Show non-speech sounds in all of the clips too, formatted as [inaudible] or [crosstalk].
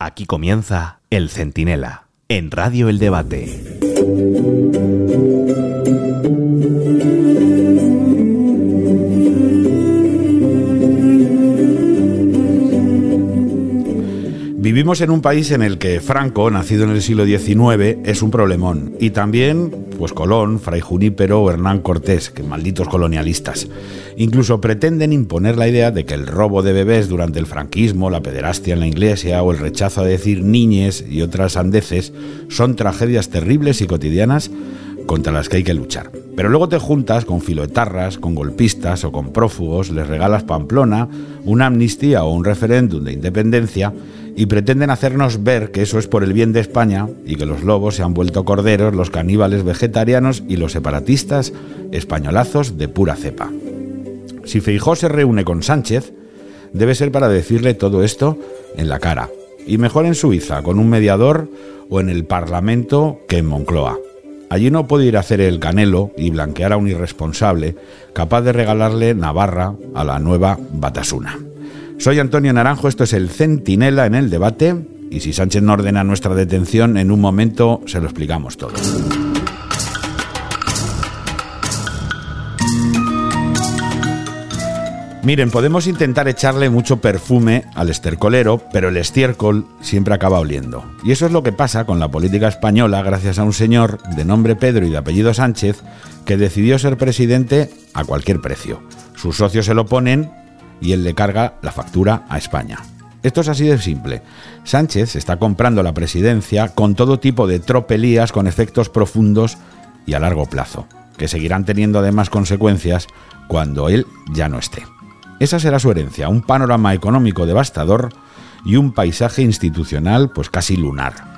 Aquí comienza El Centinela, en Radio El Debate. Vivimos en un país en el que Franco, nacido en el siglo XIX, es un problemón. Y también, pues Colón, Fray Junípero o Hernán Cortés, que malditos colonialistas. Incluso pretenden imponer la idea de que el robo de bebés durante el franquismo, la pederastia en la iglesia o el rechazo a decir niñes y otras andeces son tragedias terribles y cotidianas contra las que hay que luchar. Pero luego te juntas con filoetarras, con golpistas o con prófugos, les regalas Pamplona, una amnistía o un referéndum de independencia y pretenden hacernos ver que eso es por el bien de España y que los lobos se han vuelto corderos, los caníbales vegetarianos y los separatistas españolazos de pura cepa. Si Feijó se reúne con Sánchez, debe ser para decirle todo esto en la cara, y mejor en Suiza, con un mediador o en el Parlamento que en Moncloa. Allí no puede ir a hacer el canelo y blanquear a un irresponsable capaz de regalarle Navarra a la nueva Batasuna. Soy Antonio Naranjo, esto es el Centinela en el debate y si Sánchez no ordena nuestra detención, en un momento se lo explicamos todo. Miren, podemos intentar echarle mucho perfume al estercolero, pero el estiércol siempre acaba oliendo. Y eso es lo que pasa con la política española gracias a un señor de nombre Pedro y de apellido Sánchez que decidió ser presidente a cualquier precio. Sus socios se lo ponen y él le carga la factura a España. Esto es así de simple. Sánchez está comprando la presidencia con todo tipo de tropelías con efectos profundos y a largo plazo, que seguirán teniendo además consecuencias cuando él ya no esté. Esa será su herencia, un panorama económico devastador y un paisaje institucional pues casi lunar.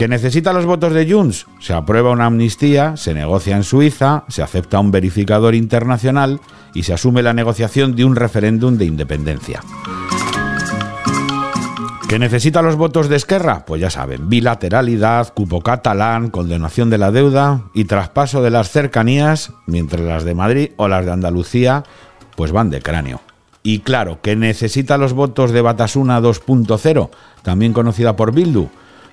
¿Que necesita los votos de Junts? Se aprueba una amnistía, se negocia en Suiza, se acepta un verificador internacional y se asume la negociación de un referéndum de independencia. ¿Que necesita los votos de Esquerra? Pues ya saben, bilateralidad, cupo catalán, condenación de la deuda y traspaso de las cercanías, mientras las de Madrid o las de Andalucía pues van de cráneo. Y claro, que necesita los votos de Batasuna 2.0, también conocida por Bildu,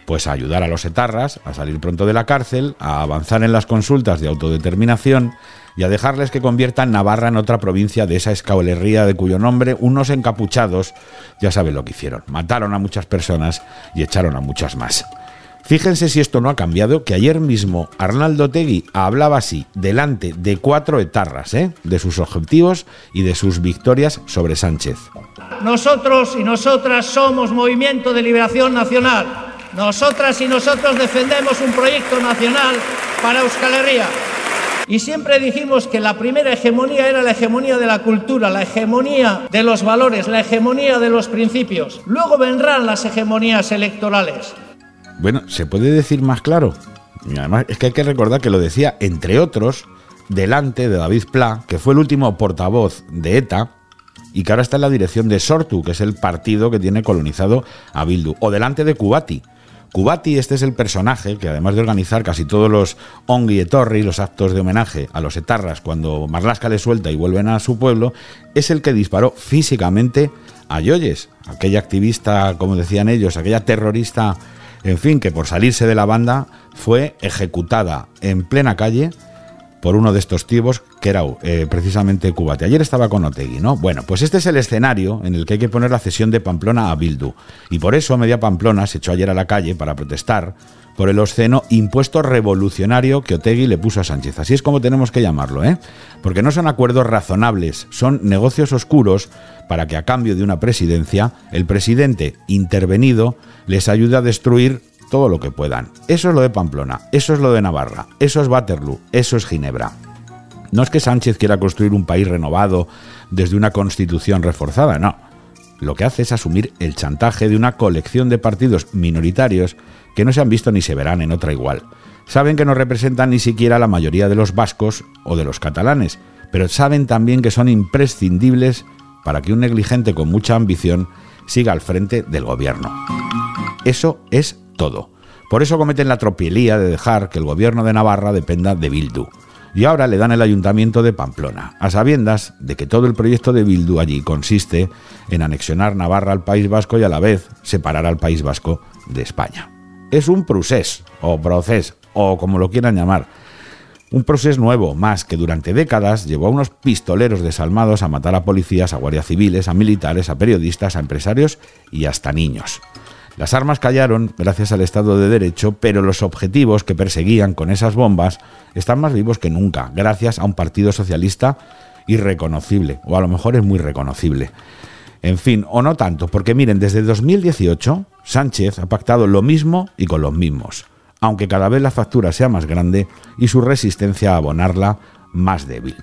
pues a ayudar a los etarras a salir pronto de la cárcel, a avanzar en las consultas de autodeterminación y a dejarles que conviertan Navarra en otra provincia de esa escaolería de cuyo nombre unos encapuchados ya saben lo que hicieron. Mataron a muchas personas y echaron a muchas más. Fíjense si esto no ha cambiado, que ayer mismo Arnaldo Tegui hablaba así, delante de cuatro etarras, ¿eh? de sus objetivos y de sus victorias sobre Sánchez. Nosotros y nosotras somos Movimiento de Liberación Nacional nosotras y nosotros defendemos un proyecto nacional para Euskal Herria. Y siempre dijimos que la primera hegemonía era la hegemonía de la cultura, la hegemonía de los valores, la hegemonía de los principios. Luego vendrán las hegemonías electorales. Bueno, ¿se puede decir más claro? Y además es que hay que recordar que lo decía, entre otros, delante de David Pla, que fue el último portavoz de ETA, y que ahora está en la dirección de Sortu, que es el partido que tiene colonizado a Bildu, o delante de Kubati, Kubati, este es el personaje que además de organizar casi todos los Ongi Torri, los actos de homenaje a los etarras cuando Marlaska le suelta y vuelven a su pueblo, es el que disparó físicamente a Yoyes, aquella activista, como decían ellos, aquella terrorista, en fin, que por salirse de la banda fue ejecutada en plena calle por uno de estos tibos que era eh, precisamente Cubate. Ayer estaba con Otegui, ¿no? Bueno, pues este es el escenario en el que hay que poner la cesión de Pamplona a Bildu. Y por eso Media Pamplona se echó ayer a la calle para protestar por el obsceno impuesto revolucionario que Otegui le puso a Sánchez. Así es como tenemos que llamarlo, ¿eh? Porque no son acuerdos razonables, son negocios oscuros para que a cambio de una presidencia, el presidente intervenido les ayude a destruir todo lo que puedan. Eso es lo de Pamplona, eso es lo de Navarra, eso es Waterloo, eso es Ginebra. No es que Sánchez quiera construir un país renovado desde una constitución reforzada, no. Lo que hace es asumir el chantaje de una colección de partidos minoritarios que no se han visto ni se verán en otra igual. Saben que no representan ni siquiera la mayoría de los vascos o de los catalanes, pero saben también que son imprescindibles para que un negligente con mucha ambición siga al frente del gobierno. Eso es todo. Por eso cometen la tropelía de dejar que el gobierno de Navarra dependa de Bildu. y ahora le dan el ayuntamiento de Pamplona, a sabiendas de que todo el proyecto de Bildu allí consiste en anexionar Navarra al País Vasco y a la vez separar al País Vasco de España. Es un procés, o proceso, o como lo quieran llamar. Un proceso nuevo, más que durante décadas llevó a unos pistoleros desalmados a matar a policías, a guardias civiles, a militares, a periodistas, a empresarios y hasta niños. Las armas callaron gracias al Estado de Derecho, pero los objetivos que perseguían con esas bombas están más vivos que nunca, gracias a un partido socialista irreconocible, o a lo mejor es muy reconocible. En fin, o no tanto, porque miren, desde 2018 Sánchez ha pactado lo mismo y con los mismos, aunque cada vez la factura sea más grande y su resistencia a abonarla más débil.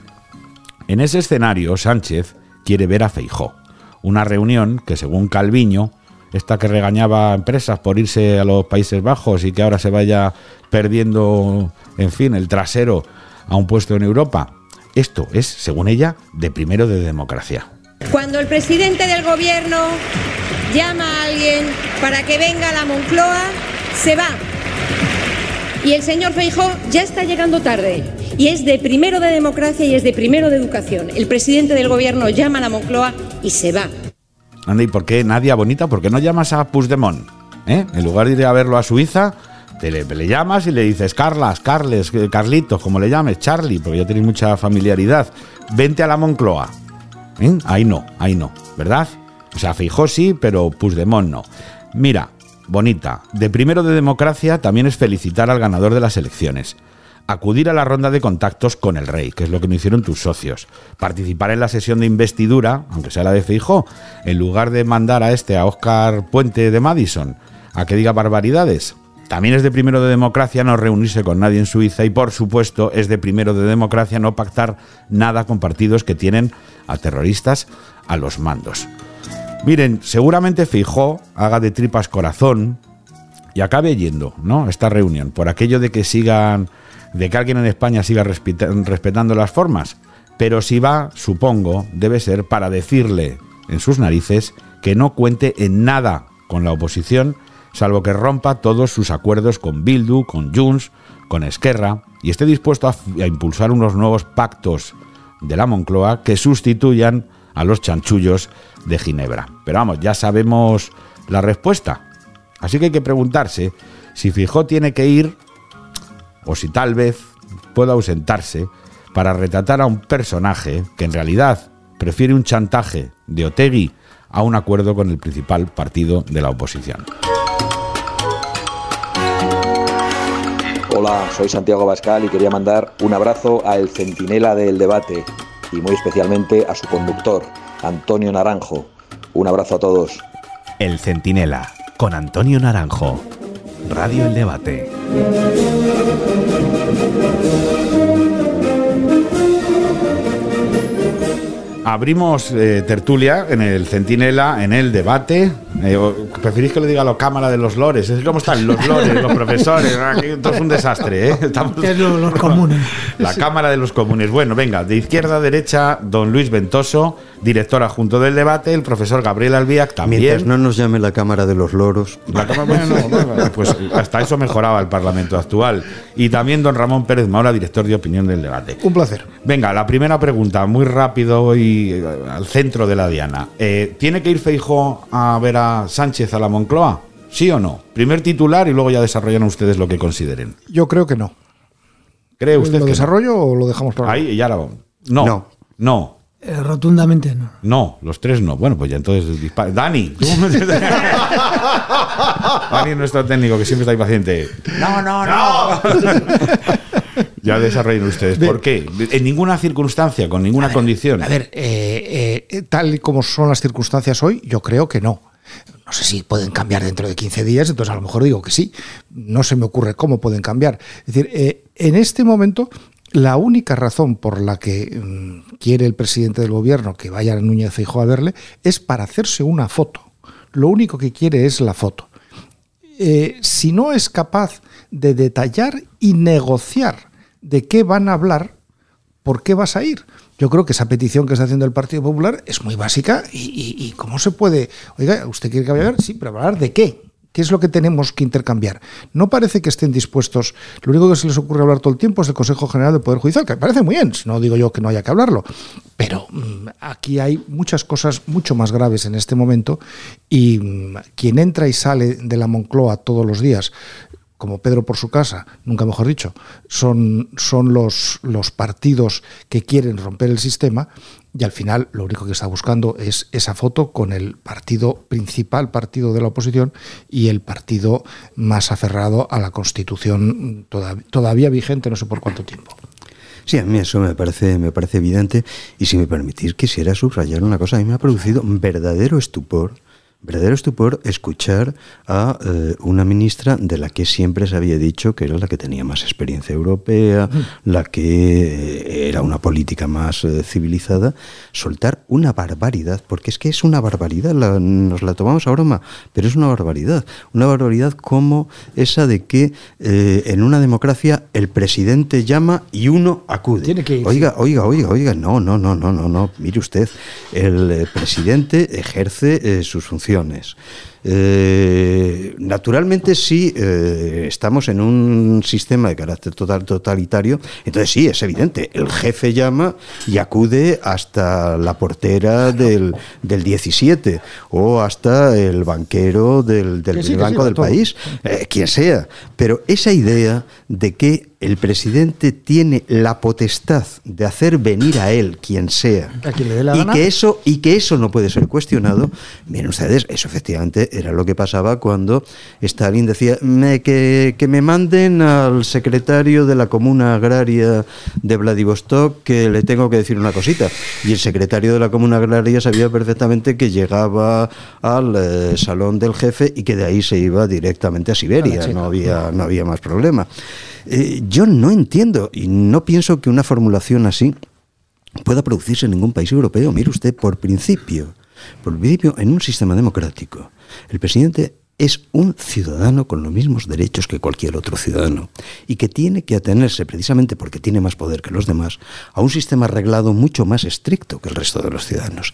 En ese escenario, Sánchez quiere ver a Feijó, una reunión que, según Calviño, esta que regañaba a empresas por irse a los Países Bajos y que ahora se vaya perdiendo, en fin, el trasero a un puesto en Europa. Esto es, según ella, de primero de democracia. Cuando el presidente del gobierno llama a alguien para que venga a la Moncloa, se va. Y el señor Feijó ya está llegando tarde. Y es de primero de democracia y es de primero de educación. El presidente del gobierno llama a la Moncloa y se va. ¿Y por qué Nadia Bonita? ¿Por qué no llamas a Puigdemont? ¿Eh? En lugar de ir a verlo a Suiza, te le, le, llamas y le dices, Carlas, Carles, eh, Carlitos, como le llames, Charlie, porque ya tenéis mucha familiaridad. Vente a la Moncloa. ¿Eh? Ahí no, ahí no, ¿verdad? O sea, fijó sí, pero Puigdemont no. Mira, Bonita, de primero de democracia también es felicitar al ganador de las elecciones acudir a la ronda de contactos con el rey, que es lo que no hicieron tus socios, participar en la sesión de investidura, aunque sea la de Feijó, en lugar de mandar a este, a Oscar Puente de Madison, a que diga barbaridades. También es de primero de democracia no reunirse con nadie en Suiza y por supuesto es de primero de democracia no pactar nada con partidos que tienen a terroristas a los mandos. Miren, seguramente Feijó haga de tripas corazón y acabe yendo, ¿no? Esta reunión por aquello de que sigan de que alguien en España siga respetando las formas, pero si va, supongo, debe ser para decirle en sus narices que no cuente en nada con la oposición, salvo que rompa todos sus acuerdos con Bildu, con Junts, con Esquerra, y esté dispuesto a, a impulsar unos nuevos pactos de la Moncloa que sustituyan a los chanchullos de Ginebra. Pero vamos, ya sabemos la respuesta. Así que hay que preguntarse si Fijó tiene que ir o si tal vez pueda ausentarse para retratar a un personaje que en realidad prefiere un chantaje de Otegui a un acuerdo con el principal partido de la oposición. Hola, soy Santiago Bascal y quería mandar un abrazo a el centinela del debate y muy especialmente a su conductor, Antonio Naranjo. Un abrazo a todos. El centinela con Antonio Naranjo. Radio El Debate. Abrimos eh, tertulia en el Centinela, en el debate. Eh, ¿Preferís que le diga la Cámara de los Lores? Es como están los Lores, los [laughs] profesores. Todo es un desastre, ¿eh? Estamos... Es lo- los [laughs] comunes. La Cámara de los Comunes. Bueno, venga, de izquierda a derecha, don Luis Ventoso, director adjunto del debate, el profesor Gabriel Albiac también. Mientras no nos llame la Cámara de los Loros. La Cámara- bueno, pues hasta eso mejoraba el Parlamento actual. Y también don Ramón Pérez Maura, director de opinión del debate. Un placer. Venga, la primera pregunta, muy rápido y eh, al centro de la diana. Eh, ¿Tiene que ir Feijo a ver a Sánchez a la Moncloa? ¿Sí o no? Primer titular y luego ya desarrollan ustedes lo que consideren. Yo creo que no. ¿Cree usted ¿Lo que no? desarrollo o lo dejamos para Ahí, y ahora vamos. No, no, No. Eh, rotundamente no. no, los tres no. Bueno, pues ya entonces dispara. Dani. ¿tú? [laughs] Dani es nuestro técnico que siempre está impaciente. No, no, no. [laughs] ya desarrollen ustedes. ¿Por qué? En ninguna circunstancia, con ninguna condición. A ver, eh, eh, tal y como son las circunstancias hoy, yo creo que no. No sé si pueden cambiar dentro de 15 días, entonces a lo mejor digo que sí. No se me ocurre cómo pueden cambiar. Es decir, eh, en este momento, la única razón por la que mm, quiere el presidente del gobierno que vaya a Núñez Feijóo a verle es para hacerse una foto. Lo único que quiere es la foto. Eh, si no es capaz de detallar y negociar de qué van a hablar, ¿por qué vas a ir? Yo creo que esa petición que está haciendo el Partido Popular es muy básica y, y- y ¿cómo se puede? Oiga, ¿usted quiere que vaya a ver? Sí, pero hablar de qué? ¿Qué es lo que tenemos que intercambiar? No parece que estén dispuestos. Lo único que se les ocurre hablar todo el tiempo es del Consejo General del Poder Judicial, que parece muy bien, no digo yo que no haya que hablarlo. Pero mm, aquí hay muchas cosas mucho más graves en este momento y mm, quien entra y sale de la Moncloa todos los días como Pedro por su casa, nunca mejor dicho, son, son los, los partidos que quieren romper el sistema y al final lo único que está buscando es esa foto con el partido principal, partido de la oposición y el partido más aferrado a la Constitución todavía, vigente no sé por cuánto tiempo. Sí, a mí eso me parece, me parece evidente y si me permitís quisiera subrayar una cosa, a mí me ha producido verdadero estupor verdadero estupor escuchar a eh, una ministra de la que siempre se había dicho que era la que tenía más experiencia europea, la que eh, era una política más eh, civilizada, soltar una barbaridad, porque es que es una barbaridad, nos la tomamos a broma, pero es una barbaridad, una barbaridad como esa de que en una democracia el presidente llama y uno acude. oiga, oiga, oiga, oiga, no, no, no, no, no, no, mire usted, el presidente ejerce sus funciones eh, naturalmente, si eh, estamos en un sistema de carácter total, totalitario, entonces sí, es evidente, el jefe llama y acude hasta la portera del, del 17 o hasta el banquero del, del, banco del país, eh, quien sea. Pero esa idea de que el presidente tiene la potestad de hacer venir a él quien sea. Y que eso y que eso no puede ser cuestionado miren ustedes eso efectivamente era lo que pasaba cuando Stalin decía que, que, me manden al secretario de la comuna agraria de Vladivostok que le tengo que decir una cosita y el secretario de la comuna agraria sabía perfectamente que llegaba al eh, salón del jefe y que de ahí se iba directamente a Siberia. No había no había más problema eh, yo no entiendo y no pienso que una formulación así pueda producirse en ningún país europeo. Mire usted, por principio, por principio, en un sistema democrático, el presidente es un ciudadano con los mismos derechos que cualquier otro ciudadano y que tiene que atenerse, precisamente porque tiene más poder que los demás, a un sistema arreglado mucho más estricto que el resto de los ciudadanos.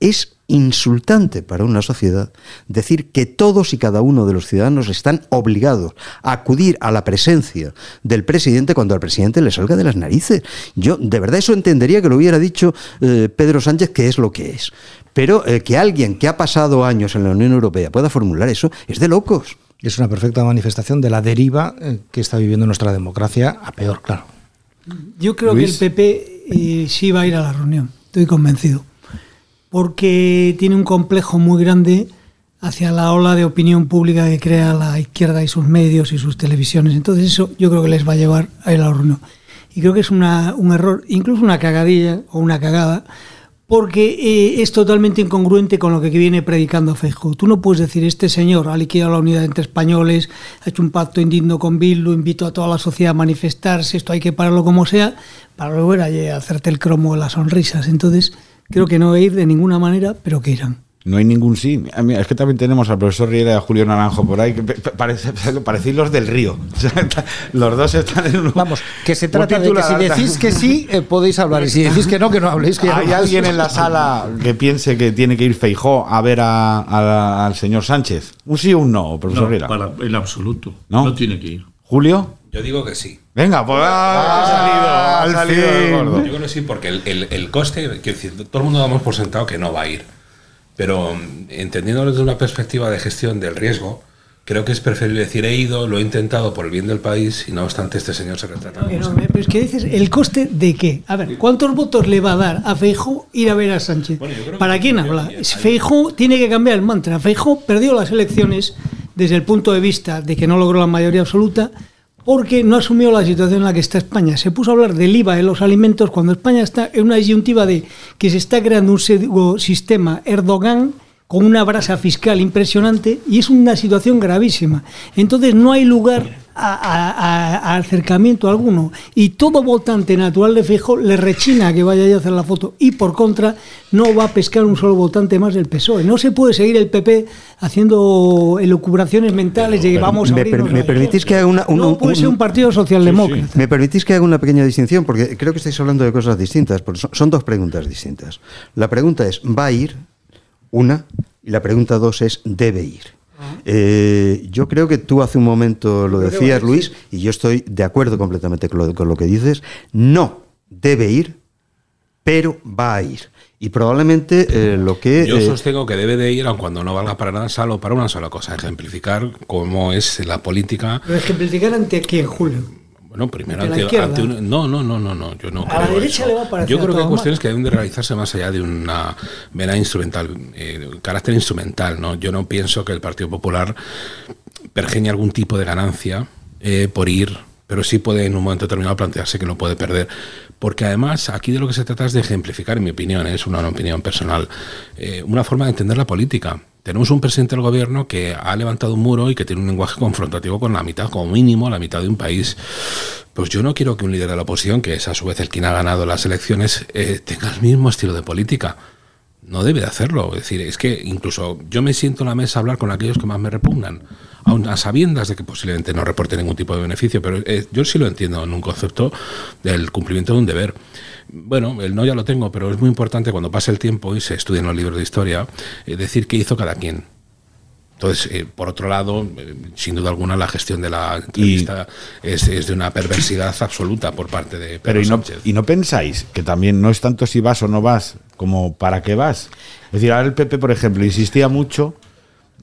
Es insultante para una sociedad decir que todos y cada uno de los ciudadanos están obligados a acudir a la presencia del presidente cuando al presidente le salga de las narices. Yo de verdad eso entendería que lo hubiera dicho eh, Pedro Sánchez, que es lo que es. Pero eh, que alguien que ha pasado años en la Unión Europea pueda formular eso es de locos. Es una perfecta manifestación de la deriva eh, que está viviendo nuestra democracia, a peor, claro. Yo creo que el PP sí va a ir a la reunión, estoy convencido porque tiene un complejo muy grande hacia la ola de opinión pública que crea la izquierda y sus medios y sus televisiones. Entonces eso yo creo que les va a llevar a la reunión. Y creo que es una, un error, incluso una cagadilla o una cagada, porque eh, es totalmente incongruente con lo que viene predicando Feijóo. Tú no puedes decir, este señor ha liquidado la unidad entre españoles, ha hecho un pacto indigno con Bildu, invito a toda la sociedad a manifestarse, esto hay que pararlo como sea, para ir a hacerte el cromo de las sonrisas. Entonces, Creo que no a ir de ninguna manera, pero que irán. No hay ningún sí. Es que también tenemos al profesor Riera y a Julio Naranjo por ahí, que parece, [laughs] parecéis los del río. [laughs] los dos están en un. Vamos, que se trata de que si decís que sí, eh, podéis hablar. Y si decís que no, que no habléis. Que ¿Hay alguien en la sala que piense que tiene que ir Feijó a ver al señor Sánchez? ¿Un sí o un no, profesor no, Riera? Para, en absoluto. ¿No? no tiene que ir. ¿Julio? Yo digo que sí. Venga, pues ha salido, ha salido Yo creo que sí, porque el, el, coste, quiero decir, todo el mundo damos por sentado que no va a ir. Pero mm, entendiéndolo desde una perspectiva de gestión del riesgo, creo que es preferible decir he ido, lo he intentado por el bien del país y no obstante este señor se retrata. Pero, pero, es que dices, ¿el coste de qué? A ver, ¿cuántos votos le va a dar a Feijó ir a ver a Sánchez? ¿Para quién habla? Feijó tiene que cambiar el mantra. Feijó perdió las elecciones desde el punto de vista de que no logró la mayoría absoluta porque no asumió la situación en la que está España. Se puso a hablar del IVA de los alimentos cuando España está en una disyuntiva de que se está creando un sistema Erdogan con una brasa fiscal impresionante y es una situación gravísima. Entonces no hay lugar a, acercamiento alguno y todo votante natural de Fijo le rechina que vaya a hacer la foto y por contra no va a pescar un solo votante más del PSOE. No se puede seguir el PP haciendo elucubraciones mentales de que vamos a me, me permitís que haga una, no puede ser un partido socialdemócrata. Me permitís que haga una pequeña distinción porque creo que estáis hablando de cosas distintas, porque son dos preguntas distintas. La pregunta es ¿va a ir? Una y la pregunta dos es ¿debe ir? Eh, yo creo que tú hace un momento lo decías, Luis, y yo estoy de acuerdo completamente con lo, con lo que dices. No debe ir, pero va a ir. Y probablemente eh, lo que... Yo eh, sostengo que debe de ir, aun cuando no valga para nada, solo para una sola cosa, ejemplificar cómo es la política. Pero ejemplificar ante quién, Julio. Bueno, primero Ante la un- no, no, no, no, no, yo no. A la creo derecha eso. le va a parecer Yo creo que hay cuestiones que deben de realizarse más allá de una mera instrumental, eh, carácter instrumental, ¿no? Yo no pienso que el Partido Popular pergeñe algún tipo de ganancia eh, por ir, pero sí puede en un momento determinado plantearse que no puede perder. Porque además aquí de lo que se trata es de ejemplificar, en mi opinión, es una opinión personal, eh, una forma de entender la política. Tenemos un presidente del gobierno que ha levantado un muro y que tiene un lenguaje confrontativo con la mitad, como mínimo, la mitad de un país. Pues yo no quiero que un líder de la oposición, que es a su vez el quien ha ganado las elecciones, eh, tenga el mismo estilo de política. No debe de hacerlo. Es decir, es que incluso yo me siento en la mesa a hablar con aquellos que más me repugnan, aun a sabiendas de que posiblemente no reporte ningún tipo de beneficio, pero eh, yo sí lo entiendo en un concepto del cumplimiento de un deber. Bueno, el no ya lo tengo, pero es muy importante cuando pase el tiempo y se estudien los libros de historia, eh, decir qué hizo cada quien. Entonces, eh, por otro lado, eh, sin duda alguna, la gestión de la entrevista es, es de una perversidad [coughs] absoluta por parte de Pedro Pero ¿y no, Sánchez. ¿y no pensáis que también no es tanto si vas o no vas, como para qué vas? Es decir, ahora el PP, por ejemplo, insistía mucho,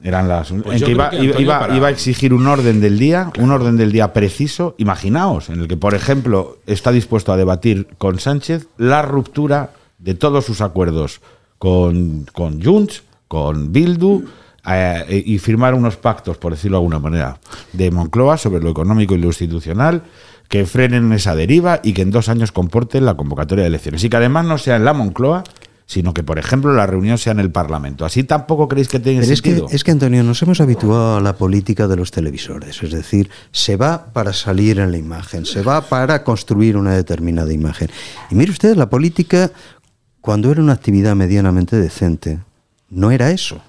eran las en Pues yo que creo iba, que, iba- Antonio, iba- para- iba a exigir un orden del día, un orden del día preciso, imaginaos, en el que, por ejemplo, está dispuesto a debatir con Sánchez la ruptura de todos sus acuerdos con, con Junts, con Bildu, eh, y firmar unos pactos, por decirlo de alguna manera, de Moncloa sobre lo económico y lo institucional, que frenen esa deriva y que en dos años comporten la convocatoria de elecciones. Y que además no sea en la Moncloa, sino que, por ejemplo, la reunión sea en el Parlamento. ¿Así tampoco creéis que tiene Pero es que, sentido? es que, Antonio, nos hemos habituado a la política de los televisores. Es decir, se va para salir en la imagen, se va para construir una determinada imagen. Y mire usted, la política, cuando era una actividad medianamente decente, no era eso.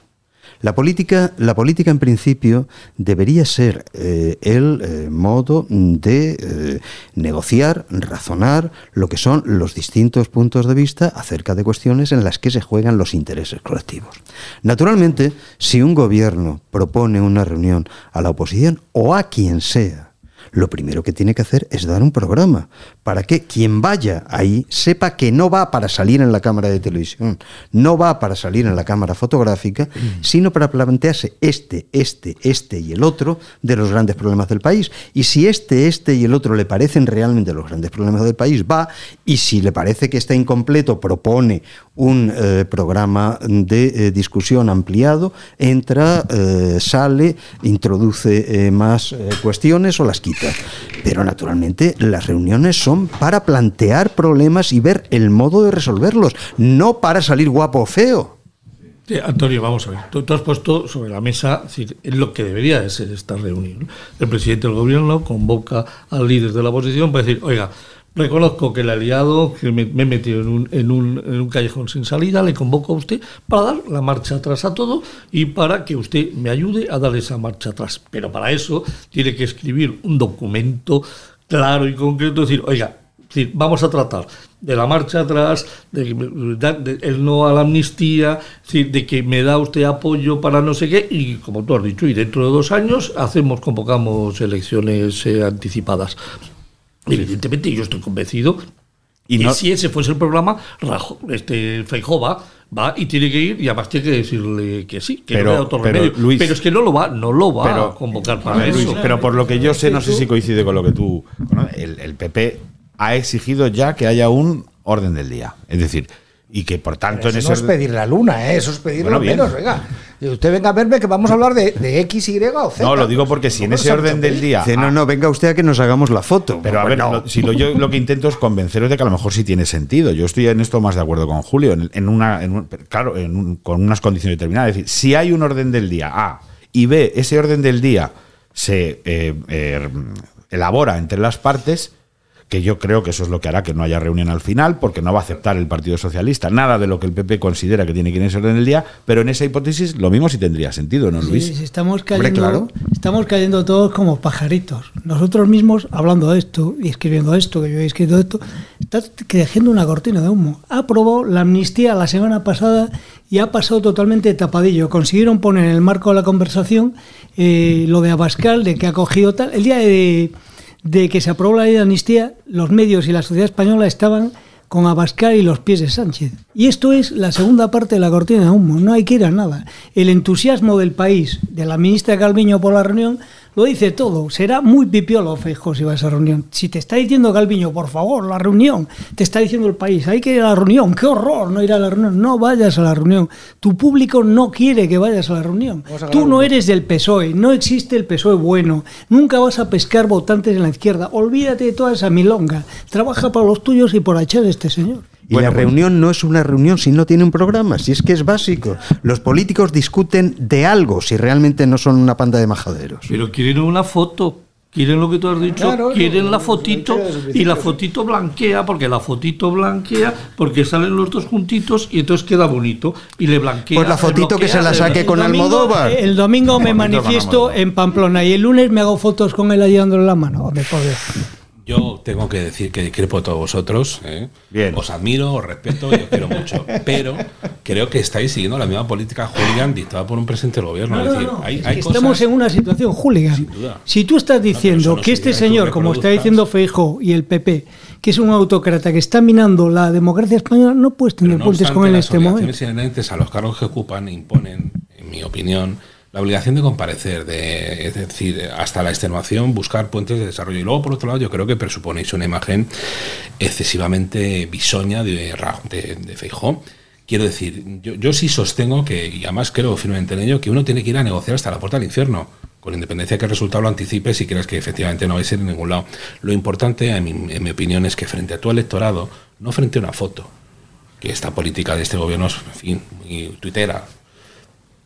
La política, la política en principio debería ser eh, el eh, modo de eh, negociar, razonar lo que son los distintos puntos de vista acerca de cuestiones en las que se juegan los intereses colectivos. Naturalmente, si un gobierno propone una reunión a la oposición o a quien sea, lo primero que tiene que hacer es dar un programa para que quien vaya ahí sepa que no va para salir en la cámara de televisión, no va para salir en la cámara fotográfica, sino para plantearse este, este, este y el otro de los grandes problemas del país. Y si este, este y el otro le parecen realmente los grandes problemas del país, va, y si le parece que está incompleto, propone un eh, programa de eh, discusión ampliado, entra, eh, sale, introduce más cuestiones o las quita. Pero naturalmente las reuniones son para plantear problemas y ver el modo de resolverlos, no para salir guapo o feo. Antonio, vamos a ver. Tú, has puesto sobre la mesa lo que debería de ser esta reunión. El presidente del gobierno convoca al líder de la oposición para decir, oiga, reconozco que le he liado, que me, he metido en un, callejón sin salida, le convoco a usted para dar la marcha atrás a todo y para que usted me ayude a dar esa marcha atrás. Pero para eso tiene que escribir un documento claro y concreto, decir, oiga, decir, vamos a tratar de la marcha atrás, de, me- da- de el no a la amnistía, de que me da usted apoyo para no sé qué, y como tú has dicho, y dentro de dos años hacemos, convocamos elecciones eh, anticipadas. Evidentemente, yo estoy convencido Y no- si ese fuese el programa, Rajo, este Feijóo va, va y tiene que ir y además tiene que decirle que sí, que Pero- no le da otro pero, remedio. Luis- pero es que no lo va, no lo va Pero- a convocar para ver, eso. Luis, pero por lo que yo sé, no sé si coincide con lo que tú. bueno, el, el PP ha exigido ya que haya un orden del día. Es decir, y que por tanto en Eso ese no es pedir la luna, ¿eh? eso es pedir Bueno, lo menos, venga. Usted venga a verme que vamos a hablar de, de X, Y o Z. No, lo digo porque si en ¿Cómo ese orden del día. Dice, no, no, venga usted a que nos hagamos la foto. Pero a ver, Bueno, lo- si lo, yo lo que intento es convenceros de que a lo mejor sí tiene sentido. Yo estoy en esto más de acuerdo con Julio, en, en una, en un- claro, en un- con unas condiciones determinadas. Es decir, si hay un orden del día A y B, ese orden del día se eh, eh, elabora entre las partes, que yo creo que eso es lo que hará que no haya reunión al final, porque no va a aceptar el Partido Socialista nada de lo que el PP considera que tiene que ir en ese orden del día, pero en esa hipótesis lo mismo sí tendría sentido, ¿no, Luis? Sí, sí, estamos Hombre, cayendo, claro. estamos cayendo todos como pajaritos. Nosotros mismos, hablando de esto y escribiendo esto, que yo he escrito esto, está creciendo una cortina de humo. Ha aprobado la amnistía la semana pasada y ha pasado totalmente tapadillo. Consiguieron poner en el marco de la conversación eh, lo de Abascal, de que ha cogido tal. El día de, de que se aprobó la ley de amnistía, los medios y la sociedad española estaban con Abascal y los pies de Sánchez. Y esto es la segunda parte de la cortina de humo, no hay que ir a nada. El entusiasmo del país, de la ministra Calviño por la reunión, lo dice todo. Será muy pipiolo, Feijóo, si va a esa reunión. Si te está diciendo Calviño, por favor, la reunión, te está diciendo el país, hay que ir a la reunión, qué horror no ir a la reunión, no vayas a la reunión. Tu público no quiere que vayas a la reunión. Tú no eres del PSOE, no existe el PSOE bueno, nunca vas a pescar votantes en la izquierda. Olvídate de toda esa milonga. Trabaja para los tuyos y por echar este señor. Y la reunión no es una reunión si no tiene un programa, si es que es básico. Los políticos discuten de algo si realmente no son una panda de majaderos. Pero quieren una foto. Quieren lo que tú has dicho, Claro, quieren no, la fotito y la fotito blanquea, porque la fotito blanquea, porque salen los dos juntitos y entonces queda bonito y le blanquea. Pues la fotito que se la saque con domingo- Almodóvar. El domingo me manifiesto en Pamplona y el lunes me hago fotos con él ahí dándole la mano. Dios. Yo tengo que decir que discrepo de todos vosotros. ¿eh? Bien. Os admiro, os respeto y os quiero mucho. [laughs] Pero creo que estáis siguiendo la misma política hooligan dictada por un presidente del gobierno. No, es no, decir, no, hay, es hay que cosas- estamos en una situación hooligan. Sin duda. Si tú estás diciendo que este señor, como está diciendo Feijóo y el PP, que es un autócrata que está minando la democracia española, no puedes tener no puentes con él en las este momento. obligaciones inherentes a los cargos que ocupan imponen, en mi opinión, la obligación de comparecer, de, es decir, hasta la extenuación, buscar puentes de desarrollo. Y luego, por otro lado, yo creo que presuponéis una imagen excesivamente bisoña de, de, de Feijóo. Quiero decir, yo, yo sí sostengo que, y además creo firmemente en ello, que uno tiene que ir a negociar hasta la puerta del infierno, con independencia de que el resultado lo anticipe si crees que efectivamente no vais a ir en ningún lado. Lo importante, en mi, en mi opinión, es que frente a tu electorado, no frente a una foto, que esta política de este gobierno es, fin, muy tuitera.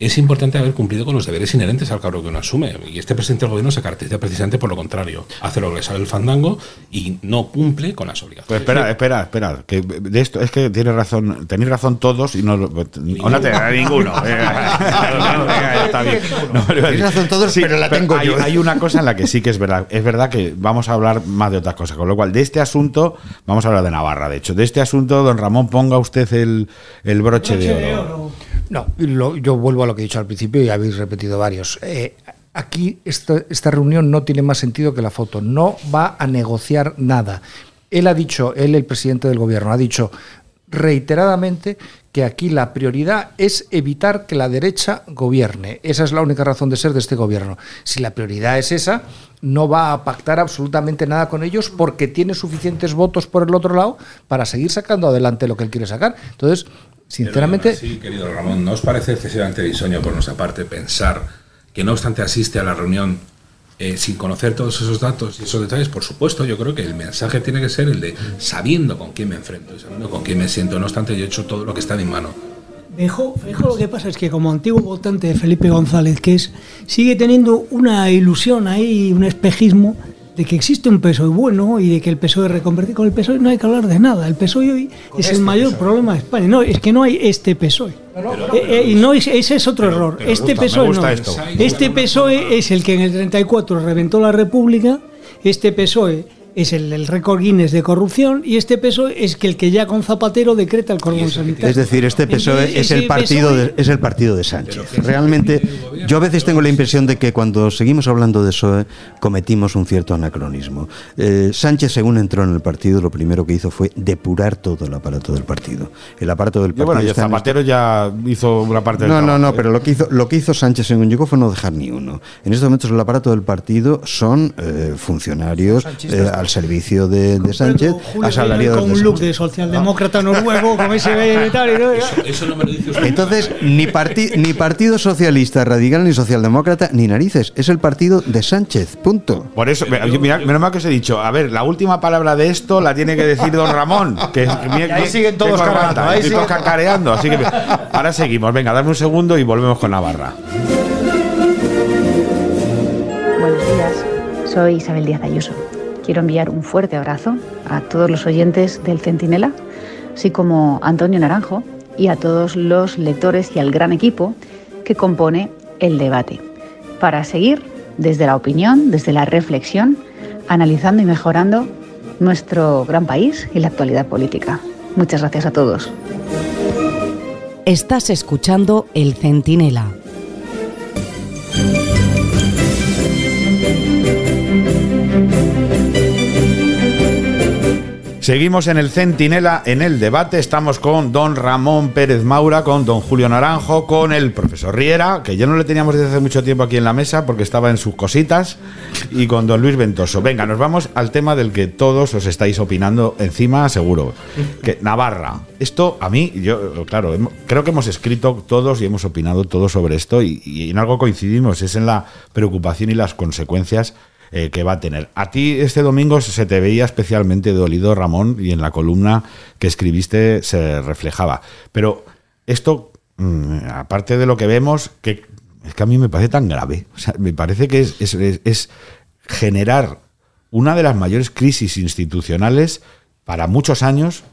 Es importante haber cumplido con los deberes inherentes al cargo que uno asume. Y este presidente del gobierno se caracteriza precisamente por lo contrario. Hace lo que le sale el fandango y no cumple con las Pues obligaciones. espera, espera, espera. Que de esto es que tiene razón, tenéis razón todos y no, lo- o no te ninguno. [laughs] Venga, está bien. No, pero- Tienes razón todos, pero la tengo hay, yo. hay una cosa en la que sí que es verdad. Es verdad que vamos a hablar más de otras cosas. Con lo cual, de este asunto, vamos a hablar de Navarra. De hecho, de este asunto, don Ramón, ponga usted el, el broche, de oro. No, lo- yo vuelvo a lo que he dicho al principio y habéis repetido varios. Eh, aquí esta, esta reunión no tiene más sentido que la foto. No va a negociar nada. Él ha dicho, él, el presidente del gobierno, ha dicho reiteradamente que aquí la prioridad es evitar que la derecha gobierne. Esa es la única razón de ser de este gobierno. Si la prioridad es esa, no va a pactar absolutamente nada con ellos porque tiene suficientes votos por el otro lado para seguir sacando adelante lo que él quiere sacar. Entonces, sinceramente, Sí, querido Ramón, ¿no os parece excesivamente bisoño por nuestra parte pensar que no obstante asiste a la reunión eh, sin conocer todos esos datos y esos detalles? Por supuesto, yo creo que el mensaje tiene que ser el de sabiendo con quién me enfrento y sabiendo con quién me siento. No obstante, yo he hecho todo lo que está en mi mano. Feijóo, Feijóo lo que pasa es que como antiguo votante de Felipe González, que es, sigue teniendo una ilusión ahí, un espejismo de que existe un PSOE bueno y de que el PSOE reconvertir con el PSOE no hay que hablar de nada. El PSOE hoy es el mayor problema de España. No, es que no hay este PSOE. Eh, eh, y no es- ese es otro error. pero este gusta, PSOE no. esto. Este PSOE es el que en el 34 reventó la República. Este PSOE es el, el récord Guinness de corrupción y este PSOE es que el que ya con Zapatero decreta el cordón sanitario. Es decir, este PSOE Entonces, es el partido PSOE de, es el partido de Sánchez. Realmente, yo a veces tengo la impresión de que cuando seguimos hablando de PSOE cometimos un cierto anacronismo. Eh, Sánchez, según entró en el partido, lo primero que hizo fue depurar todo el aparato del partido. El aparato del partido. bueno, y está en Zapatero ya hizo una parte del no, no, trabajo, no, ¿eh? pero lo que hizo lo que hizo Sánchez según llegó fue no dejar ni uno. En estos momentos el aparato del partido son eh, funcionarios eh, al servicio de, de Sánchez, asalariados con de un look de socialdemócrata noruego, con ese y tal, y no, Eso, eso no me lo dice usted. Entonces, ni, parti- ni Partido Socialista Radical ni Socialdemócrata ni narices, es el partido de Sánchez, punto. Por eso, mira, mira, menos mal que os he dicho, a ver, la última palabra de esto la tiene que decir don Ramón. Que, que- [laughs] ahí siguen todos cargando, ahí y todos siguen- cacareando. Así que ahora seguimos. Venga, dame un segundo y volvemos con Navarra. Buenos días, soy Isabel Díaz Ayuso. Quiero enviar un fuerte abrazo a todos los oyentes del Centinela, así como a Antonio Naranjo y a todos los lectores y al gran equipo que compone el debate, para seguir desde la opinión, desde la reflexión, analizando y mejorando nuestro gran país y la actualidad política. Muchas gracias a todos. Estás escuchando El Centinela Seguimos en el Centinela, en el debate. Estamos con don Ramón Pérez Maura, con don Julio Naranjo, con el profesor Riera, que ya no le teníamos desde hace mucho tiempo aquí en la mesa porque estaba en sus cositas, y con don Luis Ventoso. Venga, nos vamos al tema del que todos os estáis opinando encima, seguro. Que Navarra. Esto a mí, yo, claro, creo que hemos escrito todos y hemos opinado todos sobre esto y, y en algo coincidimos, es en la preocupación y las consecuencias eh, que va a tener. A ti este domingo se te veía especialmente dolido, Ramón, y en la columna que escribiste se reflejaba. Pero esto, mm, aparte de lo que vemos, que es que a mí me parece tan grave. O sea, me parece que es, generar una de las mayores crisis institucionales para muchos años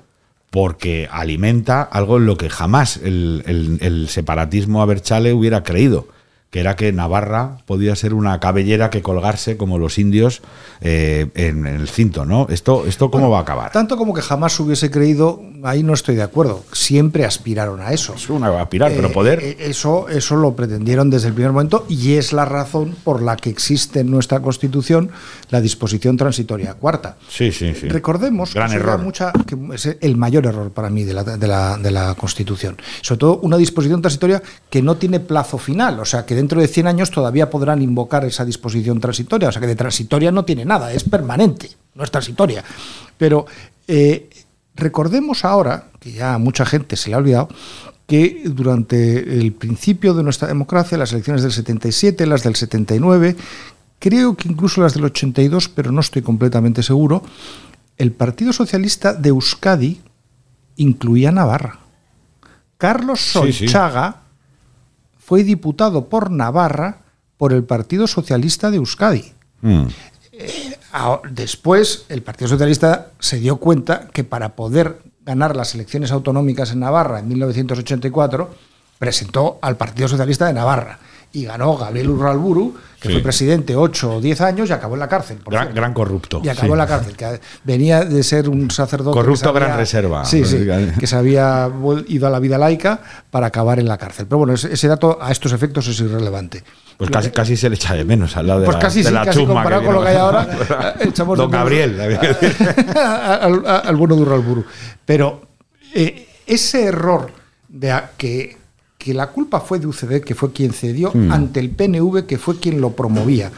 porque alimenta algo en lo que jamás el, el, el separatismo aberchale hubiera creído que era que Navarra podía ser una cabellera que colgarse como los indios eh, en, el cinto, ¿no? ¿Esto, esto cómo va a acabar? Tanto como que jamás hubiese creído, ahí no estoy de acuerdo. Siempre aspiraron a eso. Es una aspirar, pero eh, poder. Eh, eso, eso lo pretendieron desde el primer momento y es la razón por la que existe en nuestra Constitución la disposición transitoria cuarta. Sí, sí, sí. Recordemos que, Mucha, que es el mayor error para mí de la, de, la, de la Constitución. Sobre todo una disposición transitoria que no tiene plazo final, o sea, que dentro de 100 años todavía podrán invocar esa disposición transitoria. O sea que de transitoria no tiene nada, es permanente, no es transitoria. Pero eh, recordemos ahora, que ya a mucha gente se le ha olvidado, que durante el principio de nuestra democracia, las elecciones del 77, las del 79, creo que incluso las del 82, pero no estoy completamente seguro, el Partido Socialista de Euskadi incluía Navarra. Carlos Solchaga fue diputado por Navarra por el Partido Socialista de Euskadi. Mm. Eh, después, el Partido Socialista se dio cuenta que para poder ganar las elecciones autonómicas en Navarra en 1984, presentó al Partido Socialista de Navarra y ganó Gabriel Urralburu, que fue presidente 8 o 10 años y acabó en la cárcel. gran, corrupto. Y acabó en la cárcel, que venía de ser un sacerdote. Corrupto gran reserva. Sí, sí, que se había ido a la vida laica para acabar en la cárcel. Pero bueno, ese, dato a estos efectos es irrelevante. Pues casi, casi se le echa de menos al lado de pues la, casi, de la casi comparado con lo que hay ahora, [laughs] echamos Don Gabriel. [laughs] al, al, bueno de Urralburu. Pero eh, ese error de que que la culpa fue de UCD, que fue quien cedió, hmm. ante el PNV, que fue quien lo promovía.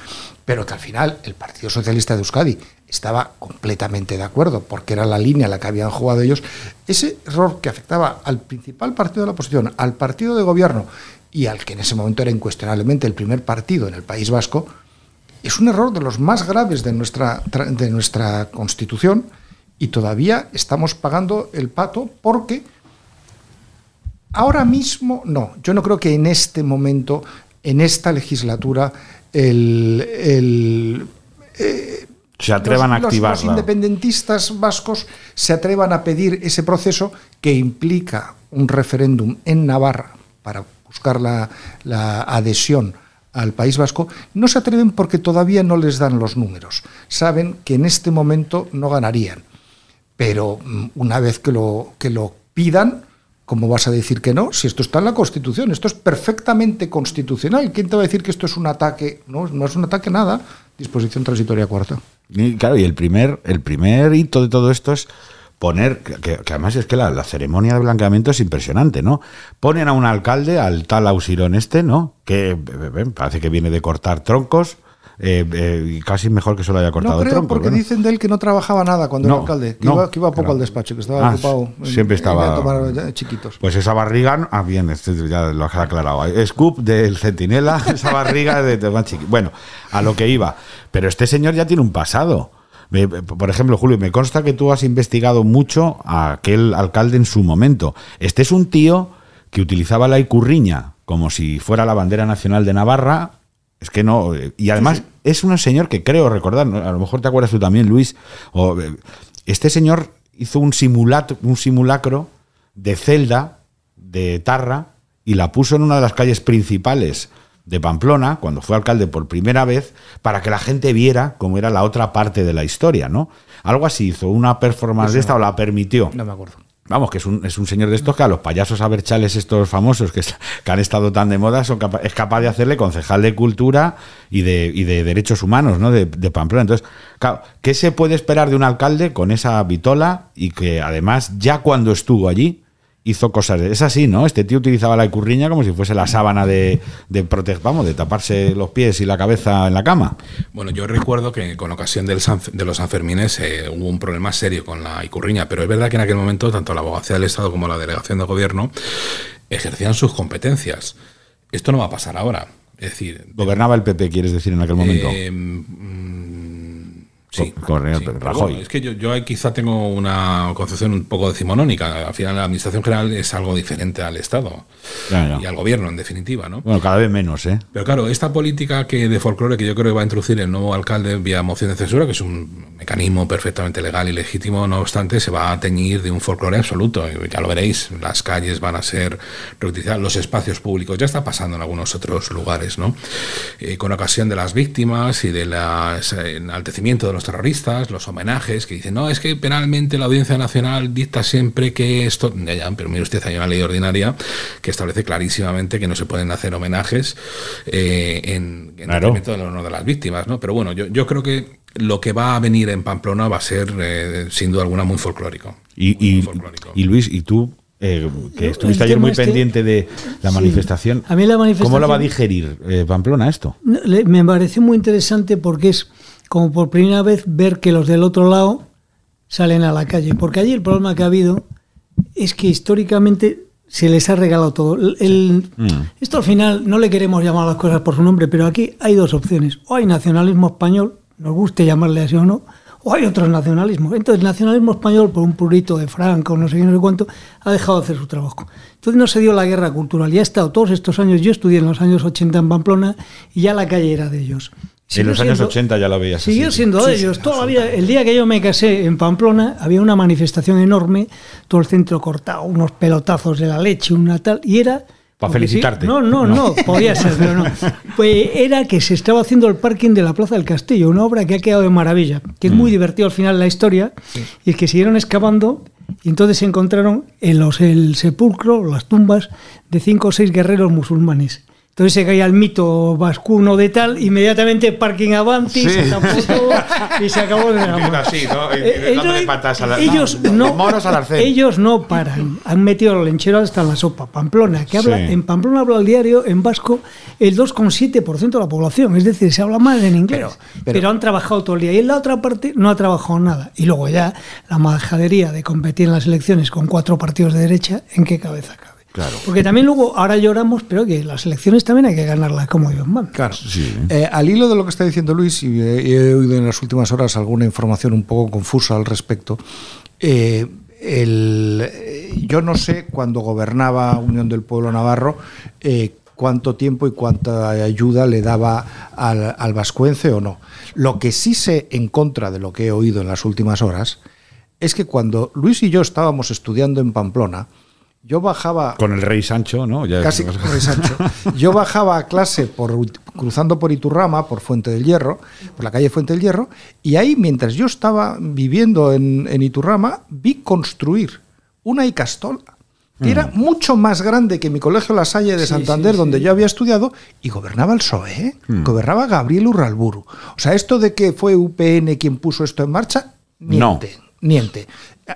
Pero que al final el Partido Socialista de Euskadi estaba completamente de acuerdo, porque era la línea la que habían jugado ellos. Ese error que afectaba al principal partido de la oposición, al partido de gobierno y al que en ese momento era incuestionablemente el primer partido en el País Vasco, es un error de los más graves de nuestra, de nuestra Constitución y todavía estamos pagando el pato porque Ahora mismo no. Yo no creo que en este momento, en esta legislatura, el, eh, se atrevan a activar. Los, independentistas vascos se atrevan a pedir ese proceso que implica un referéndum en Navarra para buscar la, la adhesión al País Vasco, no se atreven porque todavía no les dan los números. Saben que en este momento no ganarían. Pero mm, una vez que lo, que lo pidan, ¿Cómo vas a decir que no? Si esto está en la Constitución, esto es perfectamente constitucional. ¿Quién te va a decir que esto es un ataque? No, no es un ataque nada. Disposición transitoria cuarta. Claro, y el primer, el primer hito de todo esto es poner, que, además es que la, ceremonia de blanqueamiento es impresionante, ¿no? Ponen a un alcalde, al tal Ausirón este, ¿no? Que parece que viene de cortar troncos, eh, eh, casi mejor que solo haya cortado no creo, porque dicen de él que no trabajaba nada cuando era alcalde, que, iba, que iba, poco al despacho, que estaba ah, ocupado. Siempre estaba. tomar chiquitos. Pues esa barriga, ah, bien, ya lo has aclarado. Scoop del centinela, [laughs] esa barriga de, de Bueno, a lo que iba. Pero este señor ya tiene un pasado. Por ejemplo, Julio, me consta que tú has investigado mucho a aquel alcalde en su momento. Este es un tío que utilizaba la icurriña como si fuera la bandera nacional de Navarra es que no. Y además es un señor que creo recordar, a lo mejor te acuerdas tú también, Luis. O, este señor hizo un, un simulacro de celda de Tarra y la puso en una de las calles principales de Pamplona, cuando fue alcalde por primera vez, para que la gente viera cómo era la otra parte de la historia, ¿no? Algo así hizo, una performance de esta o la permitió. No me acuerdo. Vamos, que es un, es un señor de estos que a los payasos aberchales estos famosos que, [laughs] que han estado tan de moda son es capaz de hacerle concejal de cultura y de, y de derechos humanos, ¿no? De, de Pamplona. Entonces, claro, ¿qué se puede esperar de un alcalde con esa vitola y que además ya cuando estuvo allí hizo cosas? Es así, ¿no? Este tío utilizaba la icurriña como si fuese la sábana de, de vamos, de taparse los pies y la cabeza en la cama. Bueno, yo recuerdo que con ocasión del San- de los Sanfermines eh, hubo un problema serio con la Icurriña, pero es verdad que en aquel momento tanto la abogacía del Estado como la delegación de gobierno ejercían sus competencias. Esto no va a pasar ahora. Es decir, Gobernaba el PP, quieres decir, en aquel momento. eh, mm, sí, Co- correcto, sí, pero Rajoy. bueno, es que yo, yo quizá tengo una concepción un poco decimonónica. Al final la administración general es algo diferente al Estado y al gobierno, en definitiva, ¿no? Bueno, cada vez menos, ¿eh? Pero claro, esta política que de folclore que yo creo que va a introducir el nuevo alcalde vía moción de censura, que es un mecanismo perfectamente legal y legítimo, no obstante, se va a teñir de un folclore absoluto. Ya lo veréis, las calles van a ser reutilizadas, los espacios públicos, ya está pasando en algunos otros lugares, ¿no? Eh, con ocasión de las víctimas y del enaltecimiento de los terroristas, los homenajes, que dicen, no, es que penalmente la Audiencia Nacional dicta siempre que esto, ya, ya, pero mire usted, hay una ley ordinaria que establece clarísimamente que no se pueden hacer homenajes eh, en, en Claro. detrimento del honor de las víctimas, ¿no? Pero bueno, yo, yo creo que lo que va a venir en Pamplona va a ser, eh, sin duda alguna, muy folclórico. Y, y, y Luis, ¿y tú, eh, que estuviste ayer muy este- pendiente de la Sí. manifestación, A mí la ¿cómo la va a digerir eh, Pamplona esto? Me pareció muy interesante porque es como por primera vez ver que los del otro lado salen a la calle. Porque allí el problema que ha habido es que históricamente se les ha regalado todo. El- Mm. esto al final no le queremos llamar las cosas por su nombre, pero aquí hay dos opciones. O hay nacionalismo español, nos guste llamarle así o no, o hay otros nacionalismos. Entonces el nacionalismo español, por un purito de Franco, no sé qué, no sé cuánto, ha dejado de hacer su trabajo. Entonces no se dio la guerra cultural. Y ha estado todos estos años, yo estudié en los años 80 en Pamplona y ya la calle era de ellos. En los años siendo- 80 ya lo veías. Siguió así. siendo de ellos toda la vida. El día que yo me casé en Pamplona había una manifestación enorme, todo el centro cortado, unos pelotazos de la leche, una tal, y era... Pa' porque sí- felicitarte. No, no, No. no, podía ser, pero no. [laughs] Pues era que se estaba haciendo el parking de la Plaza del Castillo, una obra que ha quedado de maravilla, que es Mm. muy divertido al final la historia, y es que siguieron excavando y entonces se encontraron en los, el sepulcro, las tumbas de cinco o seis guerreros musulmanes. Entonces se caía el mito vascuno de tal, inmediatamente parking avanti, Sí. se tapó y se acabó de así, ¿no? Eh, dándole ellos- patas a la- ellos no, no, monos al arcén. ellos no paran. Han metido el lenchero hasta en la sopa. Pamplona, que habla, Sí. en Pamplona habla el diario, en vasco, el 2,7% de la población. Es decir, se habla más en inglés. Pero, han trabajado todo el día. Y en la otra parte no ha trabajado nada. Y luego ya la majadería de competir en las elecciones con cuatro partidos de derecha, ¿en qué cabeza cabe? Claro. Porque también luego, ahora lloramos, pero que las elecciones también hay que ganarlas como Dios manda. Claro. Eh, al hilo de lo que está diciendo Luis, y he oído en las últimas horas alguna información un poco confusa al respecto, eh, el- eh, yo no sé cuando gobernaba Unión del Pueblo Navarro eh, cuánto tiempo y cuánta ayuda le daba al, al vascuence o no. Lo que sí sé en contra de lo que he oído en las últimas horas es que cuando Luis y yo estábamos estudiando en Pamplona, yo bajaba Con el rey Sancho, ¿no? Ya- casi con el Sancho. [laughs] Yo bajaba a clase por, cruzando por Iturrama, por Fuente del Hierro, por la calle Fuente del Hierro, y ahí, mientras yo estaba viviendo en, en Iturrama, vi construir una Icastola que era mucho más grande que mi colegio La Salle de Sí, Santander, sí, donde yo había estudiado, y gobernaba el PSOE, ¿eh? Mm. gobernaba Gabriel Urralburu. O sea, esto de que fue UPN quien puso esto en marcha, No. miente, miente.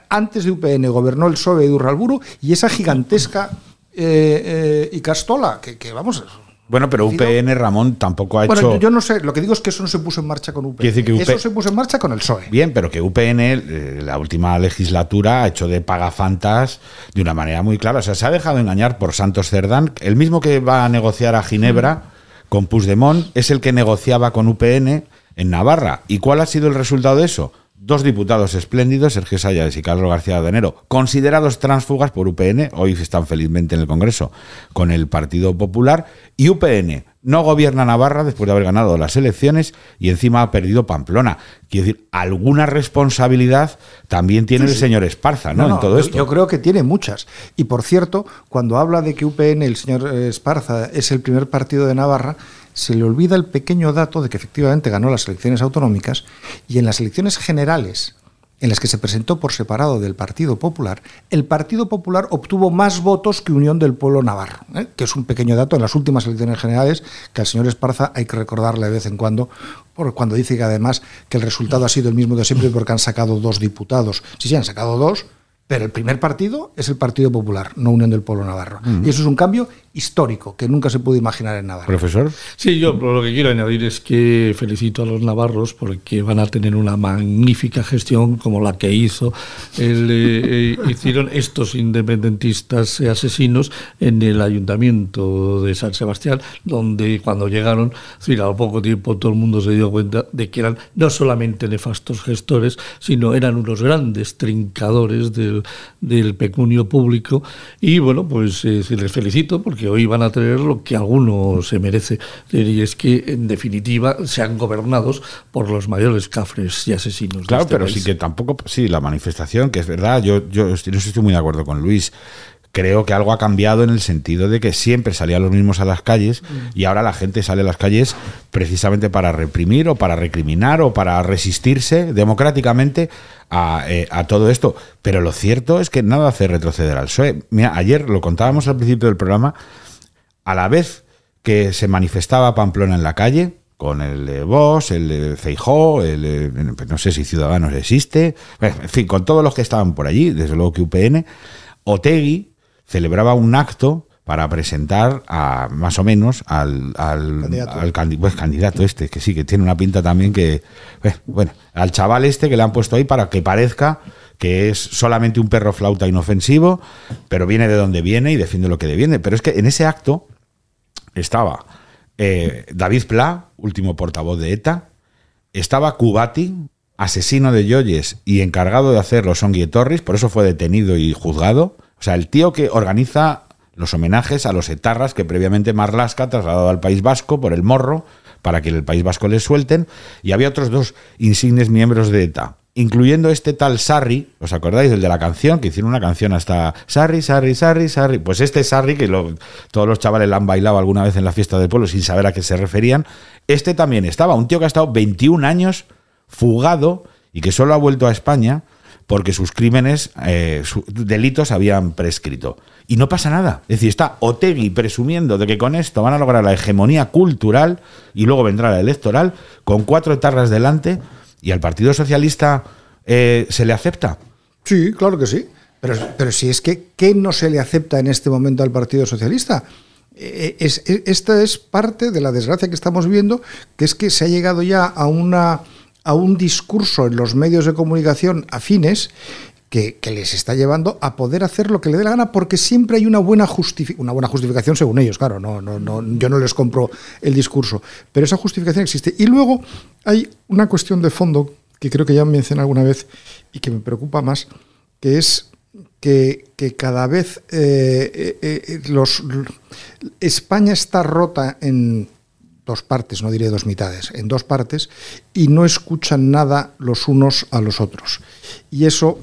Antes de UPN gobernó el PSOE de Urralburu y esa gigantesca eh, eh, Icastola, que, que vamos... Bueno, pero UPN, Ramón, tampoco ha Bueno, hecho... yo, yo no sé, lo que digo es que eso no se puso en marcha con UPN. Quiere decir que Eso se puso en marcha con el PSOE. Bien, pero que UPN, eh, la última legislatura, ha hecho de pagafantas de una manera muy clara. O sea, se ha dejado engañar por Santos Cerdán, el mismo que va a negociar a Ginebra con Puigdemont, es el que negociaba con UPN en Navarra. ¿Y cuál ha sido el resultado de eso? Dos diputados espléndidos, Sergio Sayas y Carlos García de Enero, considerados tránsfugas por UPN, hoy están felizmente en el Congreso con el Partido Popular, y UPN no gobierna Navarra después de haber ganado las elecciones y encima ha perdido Pamplona. Quiero decir, alguna responsabilidad también tiene Sí, el señor Esparza, ¿no? No, no, en todo yo- esto. Yo creo que tiene muchas. Y por cierto, cuando habla de que UPN, el señor Esparza, es el primer partido de Navarra, se le olvida el pequeño dato de que efectivamente ganó las elecciones autonómicas y en las elecciones generales en las que se presentó por separado del Partido Popular, el Partido Popular obtuvo más votos que Unión del Pueblo Navarro, ¿eh? que es un pequeño dato en las últimas elecciones generales que al señor Esparza hay que recordarle de vez en cuando, por cuando dice que además que el resultado ha sido el mismo de siempre porque han sacado dos diputados. Sí, sí, han sacado dos, pero el primer partido es el Partido Popular, no Unión del Pueblo Navarro. Mm. Y eso es un cambio histórico que nunca se pudo imaginar en Navarra. Profesor. Sí, yo lo que quiero añadir es que felicito a los navarros porque van a tener una magnífica gestión como la que hizo el, eh, eh, hicieron estos independentistas asesinos en el ayuntamiento de San Sebastián, donde cuando llegaron, es decir, a poco tiempo todo el mundo se dio cuenta de que eran no solamente nefastos gestores, sino eran unos grandes trincadores del, del pecunio público. Y bueno, pues eh, les felicito porque hoy van a tener lo que alguno se merece. Y es que, en definitiva, sean gobernados por los mayores cafres y asesinos. de Claro, este pero país. sí que tampoco, sí, la manifestación, que es verdad, yo, yo estoy, no estoy muy de acuerdo con Luis. Creo que algo ha cambiado en el sentido de que siempre salían los mismos a las calles y ahora la gente sale a las calles precisamente para reprimir o para recriminar o para resistirse democráticamente a, eh, a todo esto. Pero lo cierto es que nada hace retroceder al PSOE. Mira, ayer lo contábamos al principio del programa, a la vez que se manifestaba Pamplona en la calle, con el de Vox, el de Feijó, el de- no sé si Ciudadanos existe, en fin, con todos los que estaban por allí, desde luego que UPN, Otegui celebraba un acto para presentar a más o menos al, al, Candidato. al pues, candidato este, que sí, que tiene una pinta también que, eh, bueno, al chaval este que le han puesto ahí para que parezca que es solamente un perro flauta inofensivo, pero viene de donde viene y defiende lo que defiende. Pero es que en ese acto estaba eh, David Pla, último portavoz de ETA, estaba Cubati, asesino de Yoyes y encargado de hacer los Torres, por eso fue detenido y juzgado. O sea, el tío que organiza los homenajes a los etarras que previamente Marlasca ha trasladado al País Vasco por el morro para que en el País Vasco les suelten. Y había otros dos insignes miembros de ETA, incluyendo este tal Sarri, ¿os acordáis? El de la canción, que hicieron una canción hasta Sarri, Sarri, Sarri, Sarri. Pues este Sarri, que todos los chavales la han bailado alguna vez en la fiesta del pueblo sin saber a qué se referían, este también estaba, un tío que ha estado 21 años fugado y que solo ha vuelto a España porque sus crímenes, eh, su- delitos habían prescrito. Y no pasa nada. Es decir, está Otegui presumiendo de que con esto van a lograr la hegemonía cultural y luego vendrá la electoral con cuatro etarras delante y al Partido Socialista eh, se le acepta. Sí, claro que sí. Pero, pero si es que, ¿qué no se le acepta en este momento al Partido Socialista? Eh, es- es- esta es parte de la desgracia que estamos viendo, que es que se ha llegado ya a, una, a un discurso en los medios de comunicación afines que, les está llevando a poder hacer lo que le dé la gana, porque siempre hay una buena, una buena justificación según ellos, claro, no, no, no, yo no les compro el discurso, pero esa justificación existe. Y luego hay una cuestión de fondo que creo que ya mencioné alguna vez y que me preocupa más, que es que, que cada vez eh, eh, eh, los, España está rota en dos partes, no diré dos mitades, en dos partes, y no escuchan nada los unos a los otros. Y eso,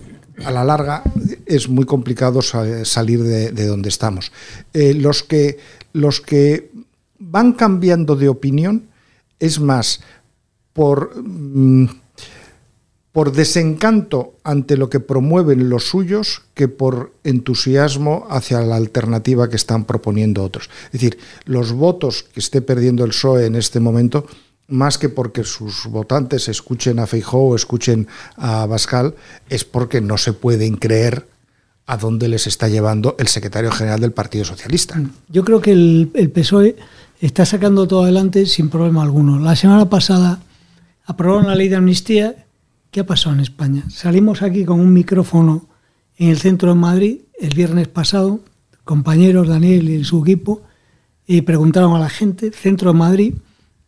a la larga, es muy complicado sa- salir de, de donde estamos. Eh, los, que, los que van cambiando de opinión es más por... mm, por desencanto ante lo que promueven los suyos que por entusiasmo hacia la alternativa que están proponiendo otros. Es decir, los votos que esté perdiendo el PSOE en este momento, más que porque sus votantes escuchen a Feijóo o escuchen a Bascal, es porque no se pueden creer a dónde les está llevando el secretario general del Partido Socialista. Yo creo que el, PSOE está sacando todo adelante sin problema alguno. La semana pasada aprobaron la ley de amnistía. ¿Qué ha pasado en España? Salimos aquí con un micrófono en el centro de Madrid el viernes pasado, compañeros Daniel y su equipo, y preguntaron a la gente, centro de Madrid,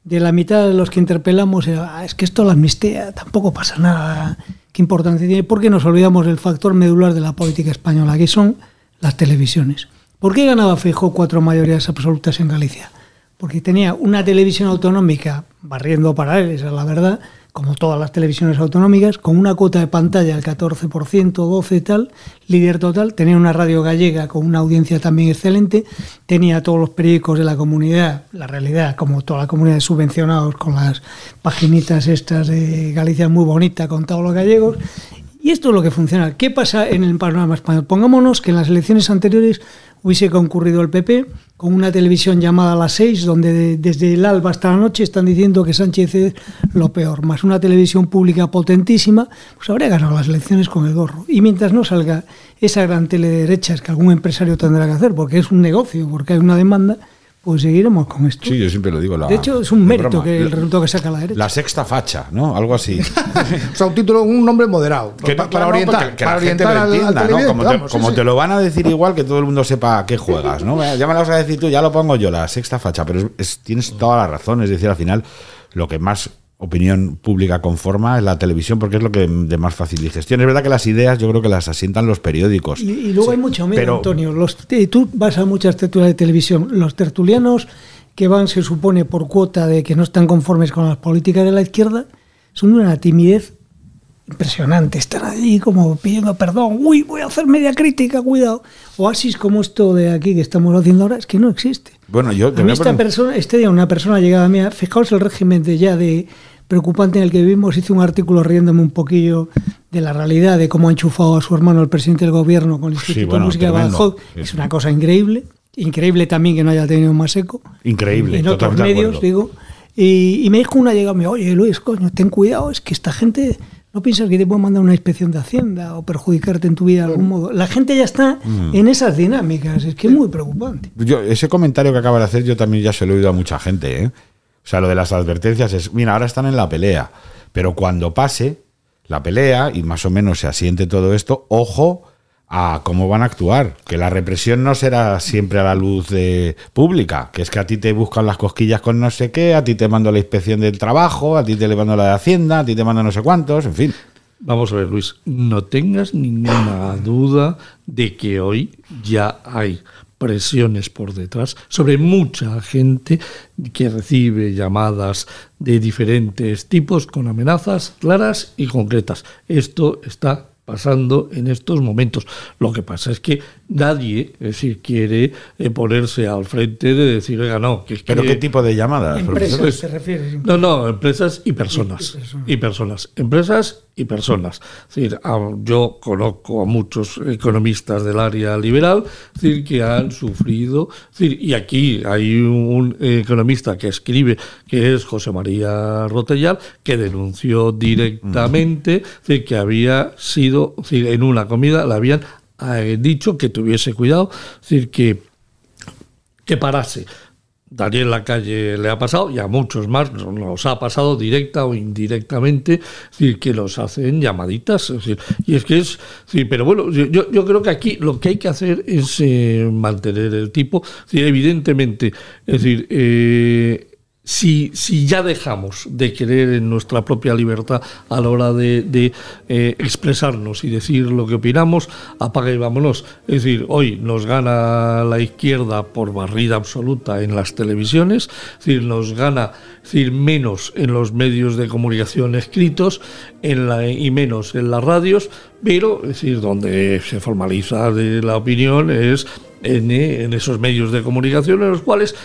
de la mitad de los que interpelamos "Ah, es que esto la amnistía tampoco pasa nada, qué importancia tiene, porque nos olvidamos del factor medular de la política española, que son las televisiones. ¿Por qué ganaba Feijóo cuatro mayorías absolutas en Galicia? Porque tenía una televisión autonómica barriendo para él, esa es la verdad, como todas las televisiones autonómicas, con una cuota de pantalla del 14%, 12 y tal, líder total, tenía una radio gallega con una audiencia también excelente, tenía todos los periódicos de la comunidad, la realidad, como toda la comunidad de subvencionados, con las paginitas estas de Galicia muy bonita con todos los gallegos, y esto es lo que funciona. ¿Qué pasa en el panorama español? Pongámonos que en las elecciones anteriores hubiese concurrido el PP con una televisión llamada Las Seis, donde de- desde el alba hasta la noche están diciendo que Sánchez es lo peor, más una televisión pública potentísima, pues habría ganado las elecciones con el gorro. Y mientras no salga esa gran tele de derechas que algún empresario tendrá que hacer, porque es un negocio, porque hay una demanda, pues seguiremos con esto. Sí, yo siempre lo digo. La, de hecho, es un mérito broma. que el resultado que saca la derecha. La sexta facha, ¿no? Algo así. [laughs] O sea, un título, un nombre moderado. Que para orientar, que para la gente orientar lo al, al entienda, ¿no? Como, te, vamos, sí, como sí. te lo van a decir igual que todo el mundo sepa a qué juegas, ¿no? [laughs] Ya me lo vas a decir tú, ya lo pongo yo, la sexta facha, pero es- es- tienes toda la razón, es decir, al final lo que más opinión pública conforma es la televisión porque es lo que de más fácil digestión. Es verdad que las ideas yo creo que las asientan los periódicos. Y, y luego hay mucho miedo, pero- Antonio. Los, tú vas a muchas tertulias de televisión. Los tertulianos que van, se supone, por cuota de que no están conformes con las políticas de la izquierda, son de una timidez impresionante. Están ahí como pidiendo perdón. Uy, voy a hacer media crítica, cuidado. Oasis como esto de aquí que estamos haciendo ahora, es que no existe. Bueno, yo A mí esta persona, este día una persona llegada a mí, fijaos el régimen de ya de preocupante en el que vivimos, hice un artículo riéndome un poquillo de la realidad, de cómo ha enchufado a su hermano el presidente del gobierno con el Instituto bueno, de Música de. Badajoz. Sí, Es sí. una cosa increíble. Increíble también que no haya tenido más eco. Increíble, En otros medios, digo. Y, y me dijo una llegada, me dijo, oye Luis, coño, ten cuidado, es que esta gente no piensas que te puede mandar una inspección de Hacienda o perjudicarte en tu vida de algún modo. La gente ya está Mm. en esas dinámicas, es que es muy preocupante. Yo, ese comentario que acaba de hacer yo también ya se lo he oído a mucha gente. ¿eh? O sea, lo de las advertencias es, mira, ahora están en la pelea, pero cuando pase la pelea y más o menos se asiente todo esto, ojo a cómo van a actuar, que la represión no será siempre a la luz de pública, que es que a ti te buscan las cosquillas con no sé qué, a ti te mando la inspección del trabajo, a ti te mando la de Hacienda, a ti te mando no sé cuántos, en fin. Vamos a ver, Luis, no tengas ninguna duda de que hoy ya hay presiones por detrás sobre mucha gente que recibe llamadas de diferentes tipos con amenazas claras y concretas. Esto está pasando en estos momentos. Lo que pasa es que nadie, es decir, quiere eh, ponerse al frente de decir, oiga, no, que es ¿Pero que- qué tipo de llamadas? Empresas, profesor? te refieres. no, no, empresas y personas. Y- y personas. Y personas. Empresas y personas. Es decir, a- yo conozco a muchos economistas del área liberal es decir, que han sufrido. es decir, y aquí hay un economista que escribe, que es José María Rotellar, que denunció directamente es decir, que había sido, es decir, en una comida le habían dicho que tuviese cuidado, es decir, que que parase. Daniel Lacalle le ha pasado y a muchos más nos ha pasado directa o indirectamente, es decir, que nos hacen llamaditas. es decir, y es que es, sí, pero bueno, yo- yo creo que aquí lo que hay que hacer es eh, mantener el tipo. es decir, evidentemente, es decir, eh, si, si ya dejamos de creer en nuestra propia libertad a la hora de, eh, expresarnos y decir lo que opinamos, apaga y vámonos. Es decir, hoy nos gana la izquierda por barrida absoluta en las televisiones, es decir, nos gana decir, menos en los medios de comunicación escritos en la, y menos en las radios, pero es decir, donde se formaliza la opinión es eh, en esos medios de comunicación en los cuales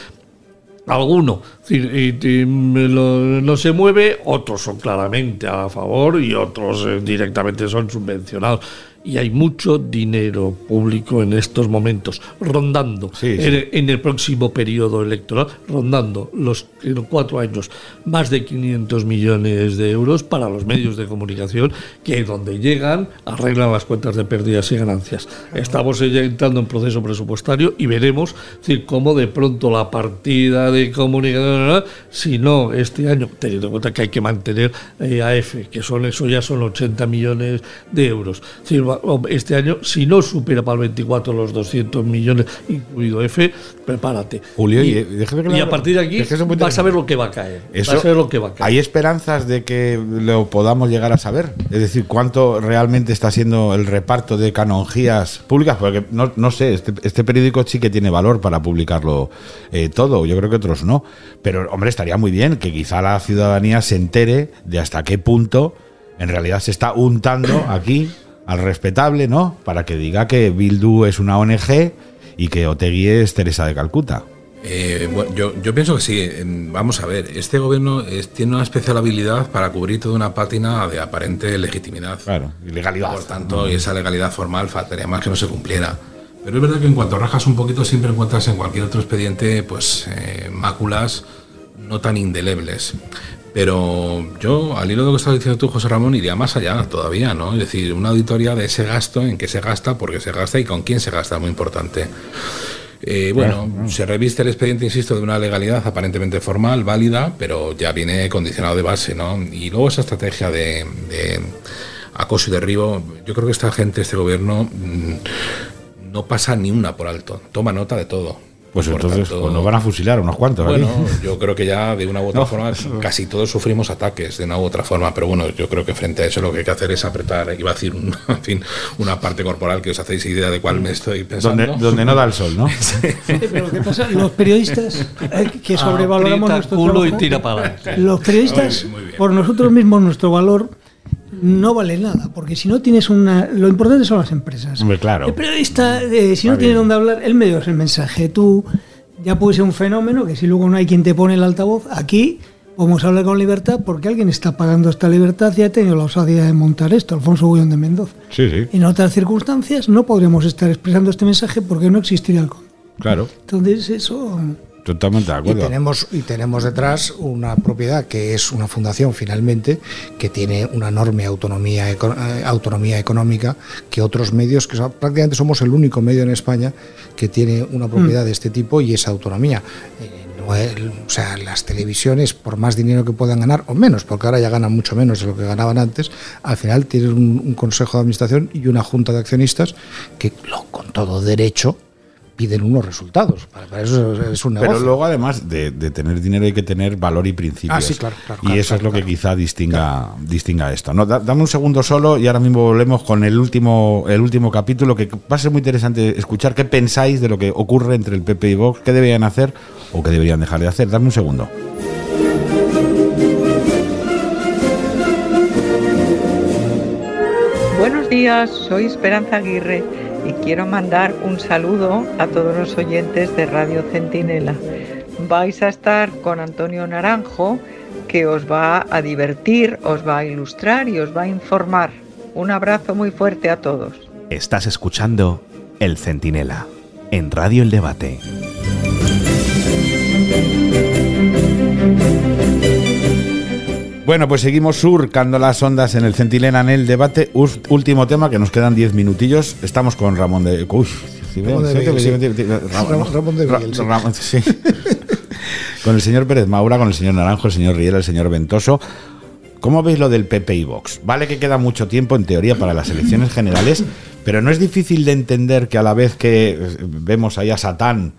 alguno no se mueve, otros son claramente a favor y otros eh, directamente son subvencionados. Y hay mucho dinero público en estos momentos rondando Sí, sí. En, en el próximo periodo electoral, rondando los, cuatro años más de 500 millones de euros para los medios de comunicación que donde llegan arreglan las cuentas de pérdidas y ganancias. Estamos ya entrando en proceso presupuestario y veremos decir, cómo de pronto la partida de comunicación, si no este año, teniendo en cuenta que hay que mantener eh, AF, que son eso ya son 80 millones de euros. Es decir, va- este año, si no supera para el 24 los 200 millones, incluido F, prepárate. Julio, y, y, déjeme que y le- a partir de aquí vas a ver lo que va a caer. Eso- vas a ver lo que va a caer. ¿Hay esperanzas de que lo podamos llegar a saber? Es decir, ¿cuánto realmente está siendo el reparto de canonjías públicas? Porque no, no sé, este, este periódico sí que tiene valor para publicarlo eh, todo, yo creo que otros no. Pero, hombre, estaría muy bien que quizá la ciudadanía se entere de hasta qué punto en realidad se está untando aquí al respetable, ¿no? Para que diga que Bildu es una ONG y que Otegui es Teresa de Calcuta. Eh, bueno, yo, yo pienso que sí. Vamos a ver, este gobierno es- tiene una especial habilidad para cubrir toda una pátina de aparente legitimidad. Claro, y legalidad. Por tanto, y esa legalidad formal faltaría más que no se cumpliera. Pero es verdad que en cuanto rajas un poquito, siempre encuentras en cualquier otro expediente pues eh, máculas no tan indelebles. Pero yo, al hilo de lo que estás diciendo tú, José Ramón, iría más allá todavía, ¿no? Es decir, una auditoría de ese gasto, en qué se gasta, por qué se gasta y con quién se gasta, muy importante. Eh, bueno, se reviste el expediente, insisto, de una legalidad aparentemente formal, válida, pero ya viene condicionado de base, ¿no? Y luego esa estrategia de, de acoso y derribo, yo creo que esta gente, este gobierno, mm, no pasa ni una por alto, toma nota de todo. Pues Por entonces tanto, pues nos van a fusilar unos cuantos. bueno, yo creo que ya de una u otra [laughs] No. forma casi todos sufrimos ataques de una u otra forma, pero bueno, yo creo que frente a eso lo que hay que hacer es apretar, iba a decir, un- [laughs] en fin, una parte corporal que os hacéis idea de cuál me estoy pensando. donde, donde no da el sol, ¿no? [laughs] Pero pasa, los periodistas eh, que sobrevaloramos Aprieta nuestro culo y tira para los periodistas, Muy bien, muy bien. por nosotros mismos, nuestro valor no vale nada, porque si no tienes una... Lo importante son las empresas. Hombre, claro. El periodista, eh, si no Está tiene bien. dónde hablar, el medio es el mensaje. Tú ya puede ser un fenómeno que si luego no hay quien te pone el altavoz, aquí podemos hablar con libertad porque alguien está pagando esta libertad y ha tenido la osadía de montar esto, Alfonso Gullón de Mendoza. Sí, sí, En otras circunstancias no podríamos estar expresando este mensaje porque no existiría el claro. Entonces eso... Totalmente de Y acuerdo. tenemos, y tenemos detrás una propiedad que es una fundación finalmente, que tiene una enorme autonomía, eco- eh, autonomía económica que otros medios, que son- prácticamente somos el único medio en España que tiene una propiedad de este tipo y esa autonomía. Eh, no es- o sea, las televisiones, por más dinero que puedan ganar, o menos, porque ahora ya ganan mucho menos de lo que ganaban antes, al final tienen un, un consejo de administración y una junta de accionistas que, lo- con todo derecho, piden unos resultados. Para, para eso es un negocio. Pero luego, además de, de tener dinero, hay que tener valor y principios. Ah, sí, claro, claro, y claro, eso es claro, lo que quizá distinga, distinga esto. No, Da- dame un segundo solo y ahora mismo volvemos con el último, el último capítulo, que va a ser muy interesante escuchar qué pensáis de lo que ocurre entre el PP y Vox, qué deberían hacer o qué deberían dejar de hacer. Dame un segundo. Buenos días, soy Esperanza Aguirre y quiero mandar un saludo a todos los oyentes de Radio Centinela. Vais a estar con Antonio Naranjo, que os va a divertir, os va a ilustrar y os va a informar. Un abrazo muy fuerte a todos. Estás escuchando El Centinela en Radio El Debate. Bueno, pues seguimos surcando las ondas en el Centinela en el debate. Último tema, que nos quedan 10 minutillos. Estamos con Ramón de... Ramón de sí. con el señor Pérez Maura, con el señor Naranjo, el señor Riera, el señor Ventoso. ¿Cómo veis lo del PP y Vox? Vale que queda mucho tiempo en teoría para las elecciones generales, pero no es difícil de entender que a la vez que eh, vemos ahí a Satán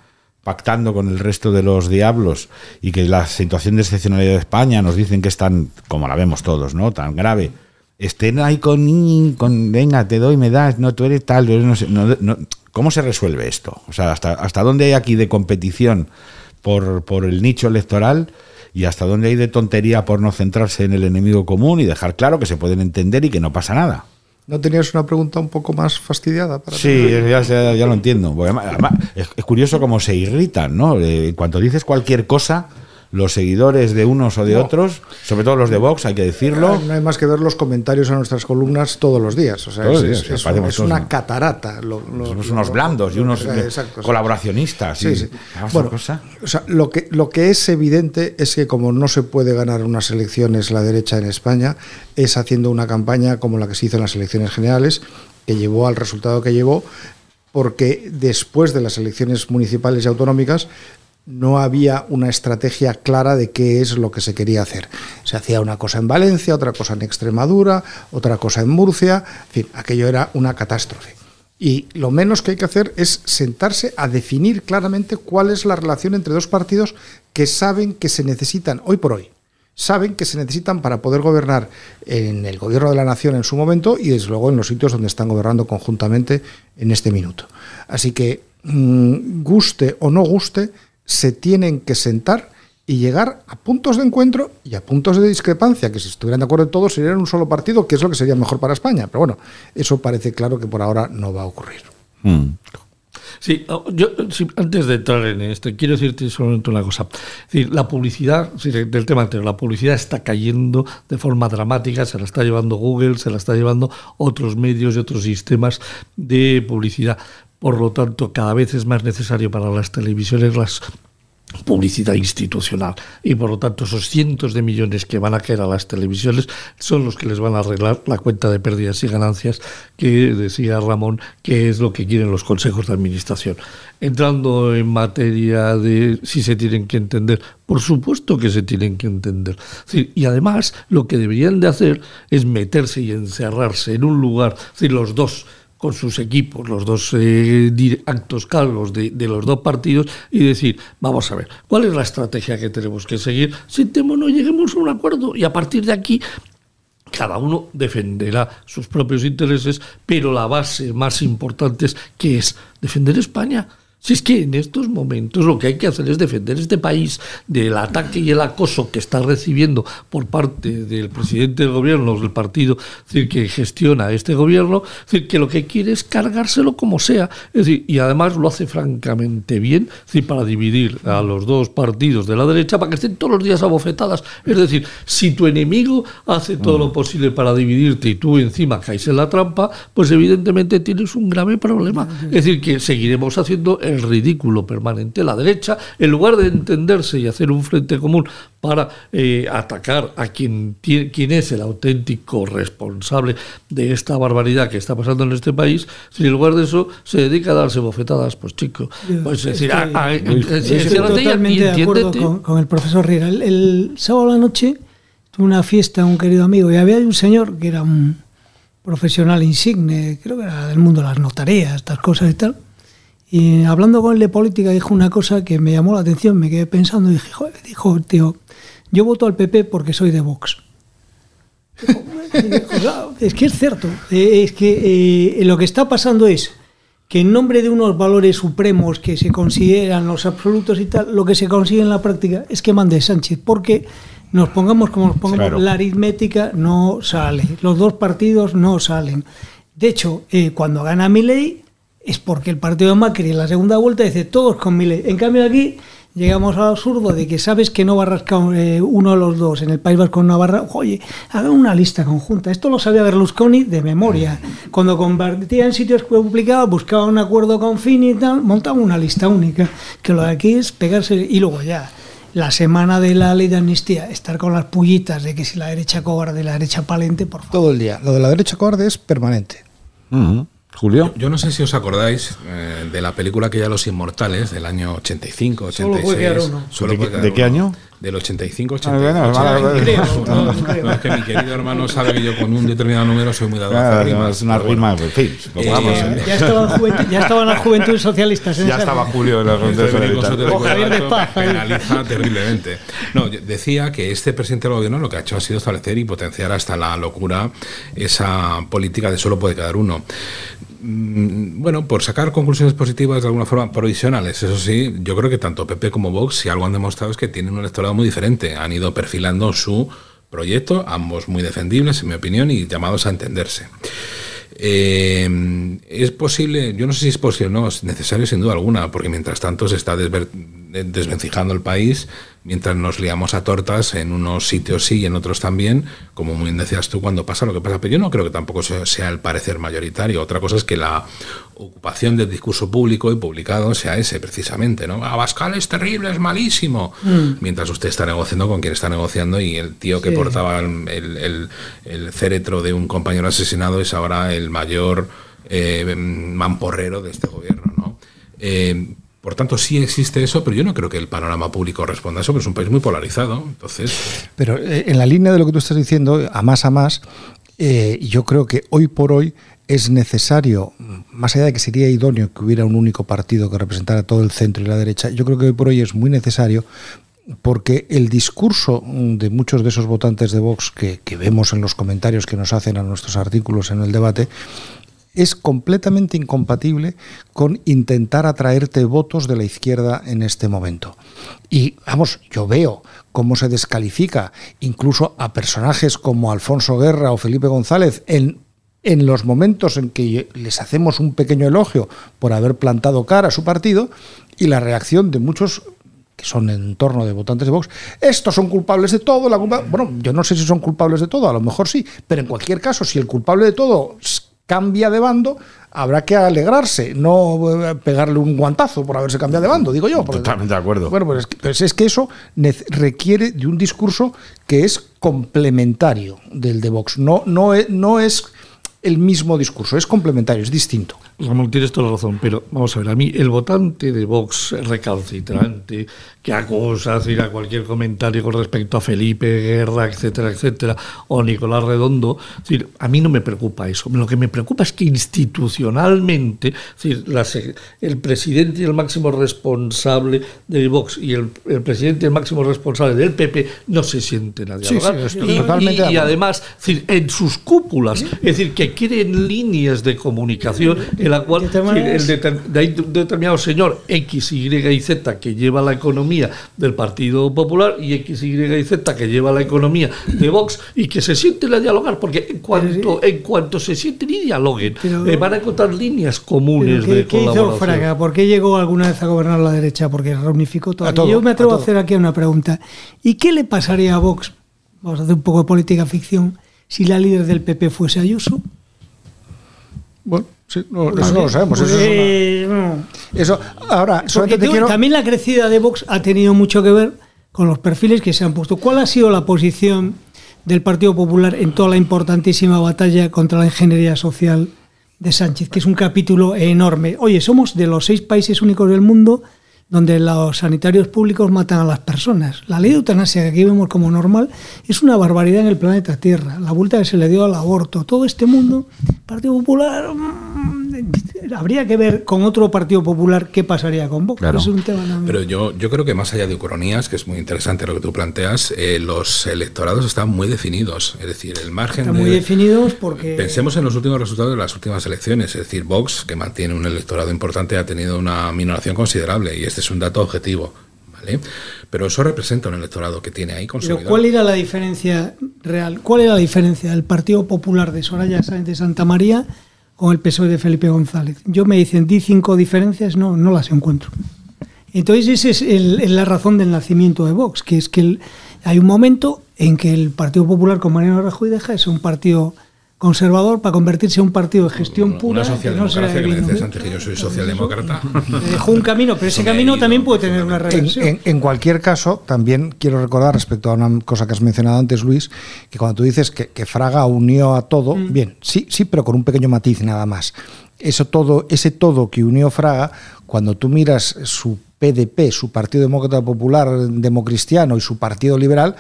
pactando con el resto de los diablos y que la situación de excepcionalidad de España nos dicen que es tan, como la vemos todos, ¿no? Tan grave. Estén ahí con, con venga, te doy, me das, no, tú eres tal, eres no sé, no- no- ¿cómo se resuelve esto? O sea, ¿hasta, hasta dónde hay aquí de competición por, por el nicho electoral y hasta dónde hay de tontería por no centrarse en el enemigo común y dejar claro que se pueden entender y que no pasa nada? ¿No tenías una pregunta un poco más fastidiada? Para Sí, ya, ya- ya lo entiendo. Además- es, curioso cómo se irritan, ¿no? Eh, En cuanto dices cualquier cosa, los seguidores de unos o de No. otros, sobre todo los de Vox, hay que decirlo. No hay más que ver los comentarios a nuestras columnas todos los días. O sea, Todos es, días, una catarata. lo- lo- Somos unos blandos y unos [laughs] eh, exacto, colaboracionistas. Sí, y- sí. Ah, otra Bueno, cosa. o sea, lo que, lo que es evidente es que como no se puede ganar unas elecciones la derecha en España, es haciendo una campaña como la que se hizo en las elecciones generales, que llevó al resultado que llevó, porque después de las elecciones municipales y autonómicas no había una estrategia clara de qué es lo que se quería hacer. Se hacía una cosa en Valencia, otra cosa en Extremadura, otra cosa en Murcia, en fin, aquello era una catástrofe. Y lo menos que hay que hacer es sentarse a definir claramente cuál es la relación entre dos partidos que saben que se necesitan hoy por hoy. Saben que se necesitan para poder gobernar en el gobierno de la nación en su momento y desde luego en los sitios donde están gobernando conjuntamente en este minuto. Así que, mm, guste o no guste, se tienen que sentar y llegar a puntos de encuentro y a puntos de discrepancia, que si estuvieran de acuerdo todos serían un solo partido, que es lo que sería mejor para España. Pero bueno, eso parece claro que por ahora no va a ocurrir. Mm. Sí, oh, yo sí, antes de entrar en esto, quiero decirte solamente una cosa. Es decir, la publicidad, sí, del tema anterior, la publicidad está cayendo de forma dramática, se la está llevando Google, se la está llevando otros medios y otros sistemas de publicidad. Por lo tanto, cada vez es más necesario para las televisiones las publicidad institucional. Y por lo tanto esos cientos de millones que van a caer a las televisiones son los que les van a arreglar la cuenta de pérdidas y ganancias que decía Ramón que es lo que quieren los consejos de administración. Entrando en materia de si se tienen que entender por supuesto que se tienen que entender. Y además lo que deberían de hacer es meterse y encerrarse en un lugar es los dos con sus equipos, los dos eh, actos cargos de, los dos partidos y decir, vamos a ver, ¿cuál es la estrategia que tenemos que seguir? no lleguemos a un acuerdo y a partir de aquí cada uno defenderá sus propios intereses, pero la base más importante es que es defender España. Si es que en estos momentos lo que hay que hacer es defender este país del ataque y el acoso que está recibiendo por parte del presidente del gobierno, del partido decir, que gestiona este gobierno, decir, que lo que quiere es cargárselo como sea. Es decir, y además lo hace francamente bien decir, para dividir a los dos partidos de la derecha para que estén todos los días abofetadas. Es decir, si tu enemigo hace todo lo posible para dividirte y tú encima caes en la trampa, pues evidentemente tienes un grave problema. Es decir, que seguiremos haciendo el ridículo permanente. La derecha, en lugar de entenderse y hacer un frente común para eh, atacar a quien, quien es el auténtico responsable de esta barbaridad que está pasando en este país, si en lugar de eso se dedica a darse bofetadas, pues chico, pues es decir, totalmente de acuerdo con, el profesor Riera. El, el sábado a la noche tuve una fiesta, un querido amigo, y había un señor que era un profesional insigne, creo que era del mundo de las notarías, estas cosas y tal, y hablando con él de política dijo una cosa que me llamó la atención, me quedé pensando y dije, joder, dijo, tío, yo voto al PP porque soy de Vox. es que es cierto, eh, es que eh, lo que está pasando es que en nombre de unos valores supremos que se consideran los absolutos y tal, lo que se consigue en la práctica es que mande Sánchez, porque nos pongamos como nos pongamos, la aritmética no sale, los dos partidos no salen. De hecho, eh, cuando gana mi ley, es porque el partido de Macri en la segunda vuelta dice todos con Milei. En cambio aquí llegamos al absurdo de que sabes que no va a rascar eh, uno de los dos en el País Vasco Navarra, oye, hagan una lista conjunta. Esto lo sabía Berlusconi de memoria. Cuando compartía en sitios publicados, buscaba un acuerdo con Fini y tal, montaba una lista única. Que lo de aquí es pegarse y luego ya. La semana de la ley de amnistía, estar con las pullitas de que si la derecha cobarde, la derecha palente, por favor. Todo el día. Lo de la derecha cobarde es permanente. Julio. Yo, no sé si os acordáis eh, de la película que ya Los Inmortales del año 85, 86. Solo puede quedar uno. Solo ¿De, puede qué, quedar ¿De qué uno. año? Del 85, Ah, bueno, 88. vale, vale. creo, No, no, no creo. no, es que mi querido hermano sabe que yo con un determinado número soy muy dado a Ah, hacer rimas. es una rima, en fin. pues Eh, vamos, eh, eh. Ya estaban, juventud, ya estaban las juventudes socialistas en Ya estaba. Julio en la Estoy Ronda venido con su Solidaria. O Javier teoría, Despaz, ahí. penaliza terriblemente. No, decía que este presidente del gobierno lo que ha hecho ha sido establecer y potenciar hasta la locura esa política de solo puede quedar uno. Mm, Bueno, por sacar conclusiones positivas de alguna forma provisionales, eso sí, yo creo que tanto PP como Vox, si algo han demostrado es que tienen un electorado muy diferente. Han ido perfilando su proyecto, ambos muy defendibles, en mi opinión, y llamados a entenderse. Eh, es posible, yo no sé si es posible o no, es necesario sin duda alguna, porque mientras tanto se está desvencijando el país, mientras nos liamos a tortas en unos sitios sí y en otros también, como muy bien decías tú, cuando pasa lo que pasa. Pero yo no creo que tampoco sea, el parecer mayoritario. Otra cosa es que la ocupación del discurso público y publicado sea ese precisamente, ¿no? Abascal es terrible, es malísimo. Mm. Mientras usted está negociando con quien está negociando y el tío que Sí. portaba el, el- el- el féretro de un compañero asesinado es ahora el mayor eh, mamporrero de este gobierno, ¿no? Eh, Por tanto, sí existe eso, pero yo no creo que el panorama público responda a eso, pero es un país muy polarizado. Entonces, Pero eh, en la línea de lo que tú estás diciendo, a más a más, eh, yo creo que hoy por hoy es necesario, más allá de que sería idóneo que hubiera un único partido que representara todo el centro y la derecha, yo creo que hoy por hoy es muy necesario porque el discurso de muchos de esos votantes de Vox que vemos en los comentarios que nos hacen a nuestros artículos en el debate, es completamente incompatible con intentar atraerte votos de la izquierda en este momento. Y vamos, yo veo cómo se descalifica incluso a personajes como Alfonso Guerra o Felipe González en, en los momentos en que les hacemos un pequeño elogio por haber plantado cara a su partido y la reacción de muchos que son en torno de votantes de Vox, estos son culpables de todo, la culpa, bueno, yo no sé si son culpables de todo, a lo mejor sí, pero en cualquier caso, si el culpable de todo cambia de bando, habrá que alegrarse, no eh, pegarle un guantazo por haberse cambiado de bando, digo yo. Totalmente de acuerdo. Bueno, pues es que, pues es que eso requiere de un discurso que es complementario del de Vox. No, no, es, no es el mismo discurso, es complementario, es distinto. Ramón, tienes toda la razón, pero vamos a ver, a mí el votante de Vox recalcitrante, que acosa, es decir, a cualquier comentario con respecto a Felipe Guerra, etcétera, etcétera, o Nicolás Redondo, es decir, a mí no me preocupa eso. Lo que me preocupa es que institucionalmente, es decir, la el presidente y el máximo responsable de Vox y el, el presidente y el máximo responsable del PP no se sienten a Sí, dialogar. sí, y, totalmente de y- y acuerdo. además, es decir, en sus cúpulas, es decir, que quieren líneas de comunicación en la cual el ahí un determinado señor X, Y y Z que lleva la economía del Partido Popular y X, Y y Z que lleva la economía de Vox y que se sienten a dialogar, porque en cuanto, en cuanto se sienten y dialoguen, Pero- eh, van a encontrar líneas comunes Pero de ¿Qué, qué hizo. Fraga? ¿Por qué llegó alguna vez a gobernar la derecha? Porque reunificó todo. Yo me atrevo a a, hacer aquí una pregunta. ¿Y qué le pasaría a Vox, vamos a hacer un poco de política ficción, si la líder del PP fuese Ayuso? Bueno, sí, no, Pues eso no lo sabemos. Eso, es no. una- eso- ahora, Porque te quiero... también la crecida de Vox ha tenido mucho que ver con los perfiles que se han puesto. ¿Cuál ha sido la posición del Partido Popular en toda la importantísima batalla contra la ingeniería social de Sánchez, que es un capítulo enorme? Oye, somos de los seis países únicos del mundo donde los sanitarios públicos matan a las personas. La ley de eutanasia, que aquí vemos como normal, es una barbaridad en el planeta Tierra. La vuelta que se le dio al aborto, todo este mundo, Partido Popular, mm, [laughs] habría que ver con otro Partido Popular qué pasaría con Vox. Claro. Es un tema también. Pero yo, yo creo que más allá de ucronías, que es muy interesante lo que tú planteas, eh, los electorados están muy definidos. Es decir, el margen Están de... muy definidos porque... Pensemos en los últimos resultados de las últimas elecciones. Es decir, Vox, que mantiene un electorado importante, ha tenido una minoración considerable y este es un dato objetivo. ¿vale? Pero eso representa un electorado que tiene ahí Pero consolidado. ¿cuál era la diferencia real? ¿Cuál era la diferencia del Partido Popular de Soraya Sáenz de Santa María con el PSOE de Felipe González? Yo me dicen, di cinco diferencias, no, no las encuentro. Entonces esa es es la razón del nacimiento de Vox, que es que hay un momento en que el Partido Popular con Mariano Rajoy deja de ser un partido conservador para convertirse en un partido de gestión pura. Una que no sea socialdemocracia que me decías antes que yo soy socialdemócrata. Le dejó un camino, pero ese me camino ido también puede tener una En, en- en cualquier caso, también quiero recordar respecto a una cosa que has mencionado antes, Luis, que cuando tú dices que, que Fraga unió a todo, Mm. bien, sí, sí, pero con un pequeño matiz nada más. Eso todo, ese todo que unió Fraga, cuando tú miras su PDP, su Partido Demócrata Popular Democristiano y su Partido Liberal,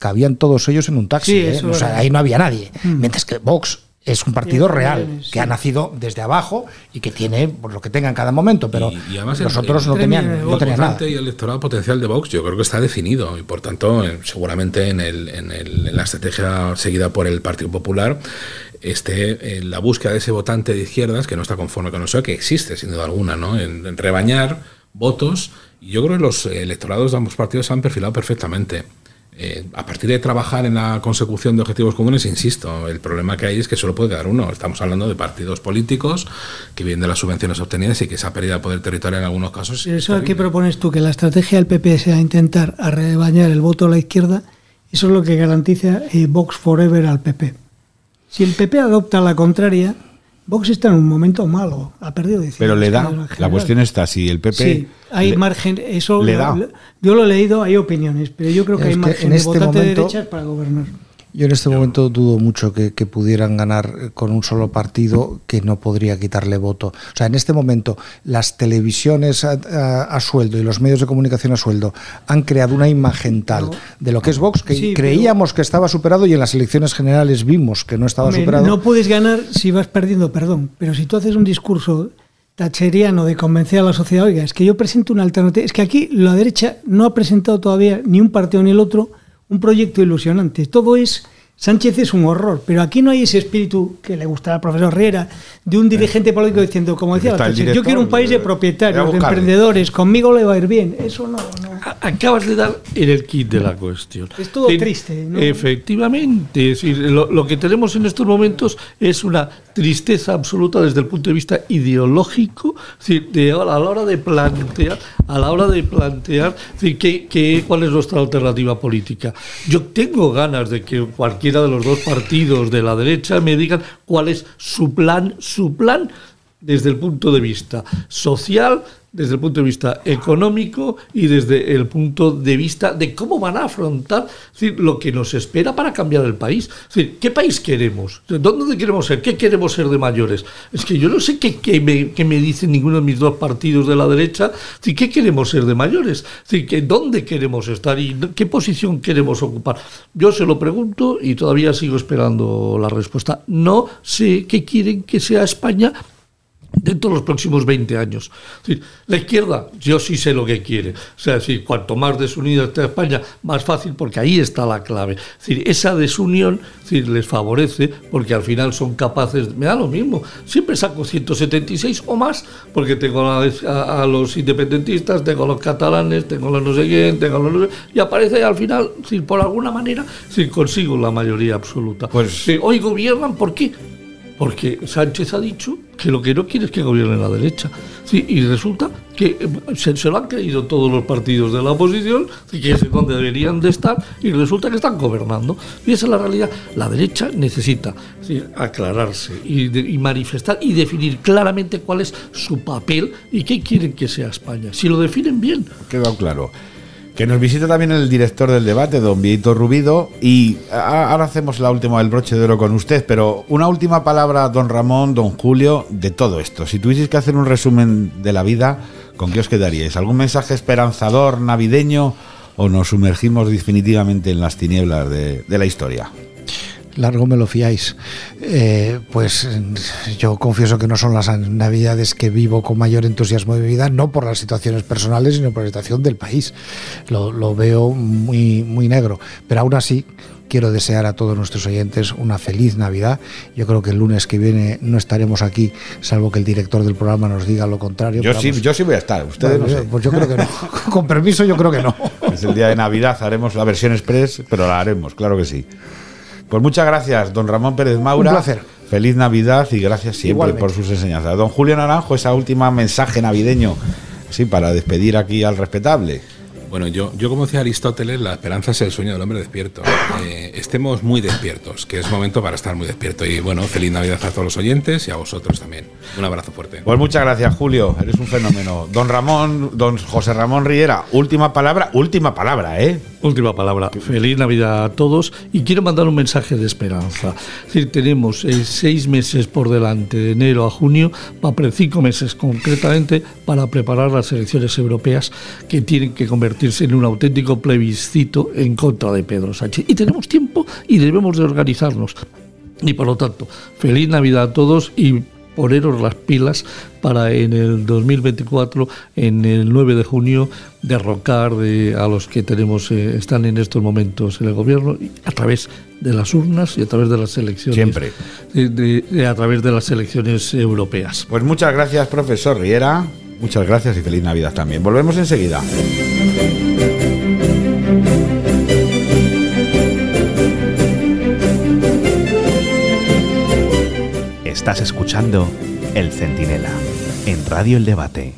cabían todos ellos en un taxi. Sí, ¿eh? O sea, ahí no había nadie. Mm. Mientras que Vox es un partido real, que ha nacido desde abajo y que tiene por lo que tenga en cada momento, pero Y además los el- otros no tenían, el no tenían nada. y el electorado potencial de Vox yo creo que está definido y por tanto eh, seguramente en, el, en, el- en la estrategia seguida por el Partido Popular esté en la búsqueda de ese votante de izquierdas que no está conforme con eso, que existe sin duda alguna, ¿no? en, en rebañar votos y yo creo que los electorados de ambos partidos se han perfilado perfectamente. Eh, a partir de trabajar en la consecución de objetivos comunes, insisto, el problema que hay es que solo puede quedar uno. Estamos hablando de partidos políticos que vienen de las subvenciones obtenidas y que esa pérdida de poder territorial en algunos casos. Eso ¿qué propones tú? Que la estrategia del PP sea intentar arrebañar el voto a la izquierda. Eso es lo que garantiza eh, Vox Forever al PP. Si el PP adopta la contraria, Vox está en un momento malo. Ha perdido 19 Pero le da. La cuestión está si el PP. Sí, hay le- margen. Eso le da. lo- yo lo he leído, hay opiniones, pero yo creo que Es hay que margen en de este votante de momento- derechas para gobernar. Yo en este momento dudo mucho que, que, pudieran ganar eh, con un solo partido que no podría quitarle voto. O sea, en este momento las televisiones a, a, a sueldo y los medios de comunicación a sueldo han creado una imagen tal de lo que es Vox que sí, creíamos pero... que estaba superado y en las elecciones generales vimos que no estaba Hombre, superado. No puedes ganar si vas perdiendo, perdón, pero si tú haces un discurso tacheriano de convencer a la sociedad, oiga, es que yo presento una alternativa, es que aquí la derecha no ha presentado todavía ni un partido ni el otro un proyecto ilusionante. Todo es. Sánchez es un horror, pero aquí no hay ese espíritu que le gustaba al profesor Riera, de un dirigente político diciendo, como decía yo quiero un país de propietarios, de emprendedores, conmigo le va a ir bien. Eso no, no. Acabas de dar en el kit de la cuestión. Es todo en, triste. ¿no? Efectivamente, es decir, lo, lo, que tenemos en estos momentos es una tristeza absoluta desde el punto de vista ideológico, es decir, de, a la hora de plantear, a la hora de plantear, es decir, que, que, cuál es nuestra alternativa política. Yo tengo ganas de que cualquiera de los dos partidos de la derecha me digan cuál es su plan, su plan desde el punto de vista social, desde el punto de vista económico y desde el punto de vista de cómo van a afrontar lo que nos espera para cambiar el país. ¿qué país queremos? ¿Dónde queremos ser? ¿Qué queremos ser de mayores? Es que yo no sé qué, me, qué dicen ninguno de mis dos partidos de la derecha. ¿Qué queremos ser de mayores? ¿Dónde queremos estar y qué posición queremos ocupar? Yo se lo pregunto y todavía sigo esperando la respuesta. No sé qué quieren que sea España dentro de los próximos 20 años. Es decir, la izquierda, yo sí sé lo que quiere. O sea, es decir, cuanto más desunida esté España, más fácil, porque ahí está la clave. Es decir, esa desunión es decir, les favorece porque al final son capaces, me da lo mismo, siempre saco 176 o más, porque tengo a, a, a los independentistas, tengo a los catalanes, tengo a los no sé quién, tengo a los no sé, y aparece al final, es decir, por alguna manera, si consigo la mayoría absoluta. Pues, sí, hoy gobiernan, ¿por qué? Porque Sánchez ha dicho que lo que no quiere es que gobierne la derecha. Y resulta que eh, se, lo han creído todos los partidos de la oposición, que es donde deberían de estar, y resulta que están gobernando. Y esa es la realidad. La derecha necesita aclararse y, de, y, manifestar y definir claramente cuál es su papel y qué quieren que sea España. Si lo definen bien. Quedó claro. Que nos visita también el director del debate, don Vieito Rubido, y ahora hacemos la última del broche de oro con usted, pero una última palabra, don Ramón, don Julio, de todo esto. Si tuvieseis que hacer un resumen de la vida, ¿con qué os quedaríais? ¿Algún mensaje esperanzador, navideño, o nos sumergimos definitivamente en las tinieblas de, de la historia? Largo me lo fiáis. Eh, pues yo confieso que no son las navidades que vivo con mayor entusiasmo de mi vida, no por las situaciones personales, sino por la situación del país. Lo, lo veo muy, muy negro. Pero aún así, quiero desear a todos nuestros oyentes una feliz Navidad. Yo creo que el lunes que viene no estaremos aquí, salvo que el director del programa nos diga lo contrario. Yo, sí, yo sí voy a estar, ustedes bueno, no sé. Pues yo creo que no. [laughs] Con permiso, yo creo que no. Es el día de Navidad, haremos la versión express, pero la haremos, claro que sí. Pues muchas gracias, don Ramón Pérez Maura. Un placer. Feliz Navidad y gracias siempre Igualmente. por sus enseñanzas. Don Julio Naranjo, esa última mensaje navideño, sí, para despedir aquí al respetable. Bueno, yo, yo como decía Aristóteles, la esperanza es el sueño del hombre despierto. Eh, estemos muy despiertos, que es momento para estar muy despierto. Y bueno, feliz Navidad a todos los oyentes y a vosotros también. Un abrazo fuerte. Pues muchas gracias, Julio. Eres un fenómeno. Don Ramón, don José Ramón Riera, última palabra, última palabra, ¿eh? Última palabra. Feliz Navidad a todos y quiero mandar un mensaje de esperanza. Es decir, tenemos eh, seis meses por delante, de enero a junio, para cinco meses concretamente, para preparar las elecciones europeas que tienen que convertirse en un auténtico plebiscito en contra de Pedro Sánchez. Y tenemos tiempo y debemos de organizarnos. Y por lo tanto, feliz Navidad a todos y poneros las pilas para en el 2024, en el 9 de junio, derrocar de, a los que tenemos eh, están en estos momentos en el gobierno a través de las urnas y a través de las elecciones. Siempre. De, de, a través de las elecciones europeas. Pues muchas gracias, profesor Riera. Muchas gracias y feliz Navidad también. Volvemos enseguida. Estás escuchando El Centinela en Radio El Debate.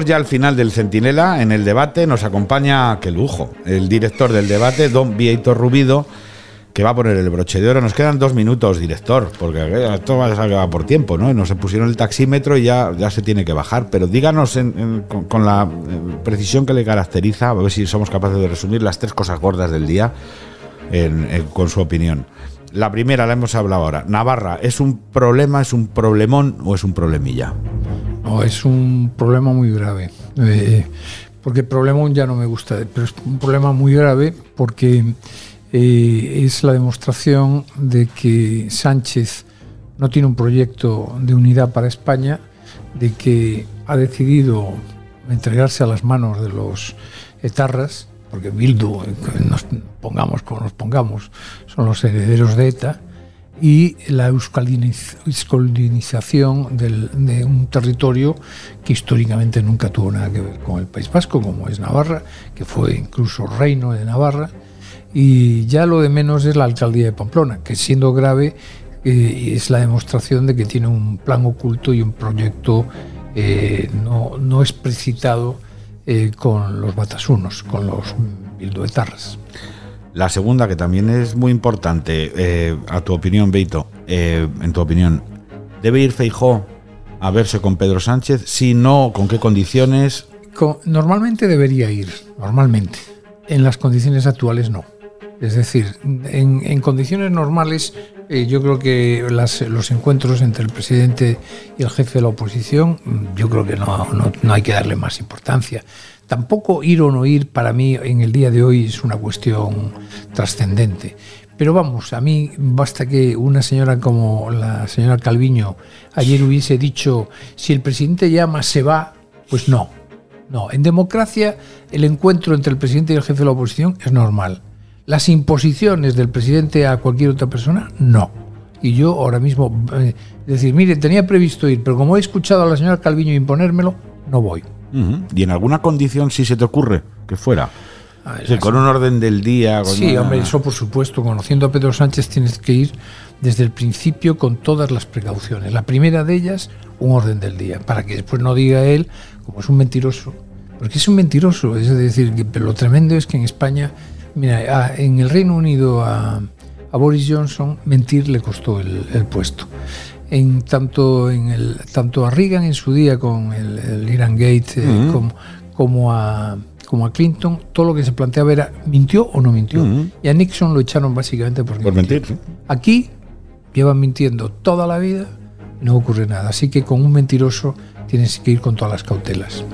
Ya al final del Centinela en el debate. Nos acompaña, qué lujo, el director del debate, don Vieito Rubido. que va a poner el broche de oro. Nos quedan dos minutos, director, porque eh, esto va por tiempo, ¿no? Nos pusieron el taxímetro y ya, ya se tiene que bajar. Pero díganos con, la eh, precisión que le caracteriza, a ver si somos capaces de resumir las tres cosas gordas del día con su opinión. La primera la hemos hablado ahora. Navarra, ¿es un problema, es un problemón o es un problemilla? No, es un problema muy grave. Eh, porque problemón ya no me gusta, pero es un problema muy grave porque eh, es la demostración de que Sánchez no tiene un proyecto de unidad para España, de que ha decidido entregarse a las manos de los etarras, porque Bildu, eh, nos pongamos como nos pongamos, son los herederos de ETA, y la euskaldiniz- de un territorio que históricamente nunca tuvo nada que ver con el País Vasco, como es Navarra, que fue incluso reino de Navarra, y ya lo de menos es la alcaldía de Pamplona, que siendo grave eh, es la demostración de que tiene un plan oculto y un proyecto eh, no, no explicitado eh, con los batasunos, con los bilduetarras. La segunda, que también es muy importante, eh, a tu opinión, Beito, eh, en tu opinión, ¿debe ir Feijó a verse con Pedro Sánchez? Si no, ¿con qué condiciones? Co- Normalmente debería ir, normalmente. En las condiciones actuales no. Es decir, en, en condiciones normales eh, yo creo que las- los encuentros entre el presidente y el jefe de la oposición, mm, yo creo que no, no- no hay que darle más importancia. Tampoco ir o no ir para mí en el día de hoy es una cuestión trascendente. Pero vamos, a mí basta que una señora como la señora Calviño ayer hubiese dicho, si el presidente llama, se va, pues no. No, en democracia el encuentro entre el presidente y el jefe de la oposición es normal. Las imposiciones del presidente a cualquier otra persona, no. Y yo ahora mismo, eh, decir, mire, tenía previsto ir, pero como he escuchado a la señora Calviño imponérmelo, no voy. ¿Y en alguna condición si se te ocurre que fuera? Sí, con un orden del día. Con Sí, una- hombre, eso por supuesto. Conociendo a Pedro Sánchez tienes que ir desde el principio con todas las precauciones. La primera de ellas, un orden del día, para que después no diga él, como es un mentiroso, porque es un mentiroso. Es decir, que, lo tremendo es que en España, mira, a- en el Reino Unido a, a Boris Johnson mentir le costó el, el puesto. En tanto, en el, tanto a Reagan en su día con el, el Iran Gate eh, como, como a como a Clinton, todo lo que se planteaba era ¿mintió o no mintió? Y a Nixon lo echaron básicamente Por mintió. mentir. sí. Aquí llevan mintiendo toda la vida no ocurre nada. Así que con un mentiroso tienes que ir con todas las cautelas.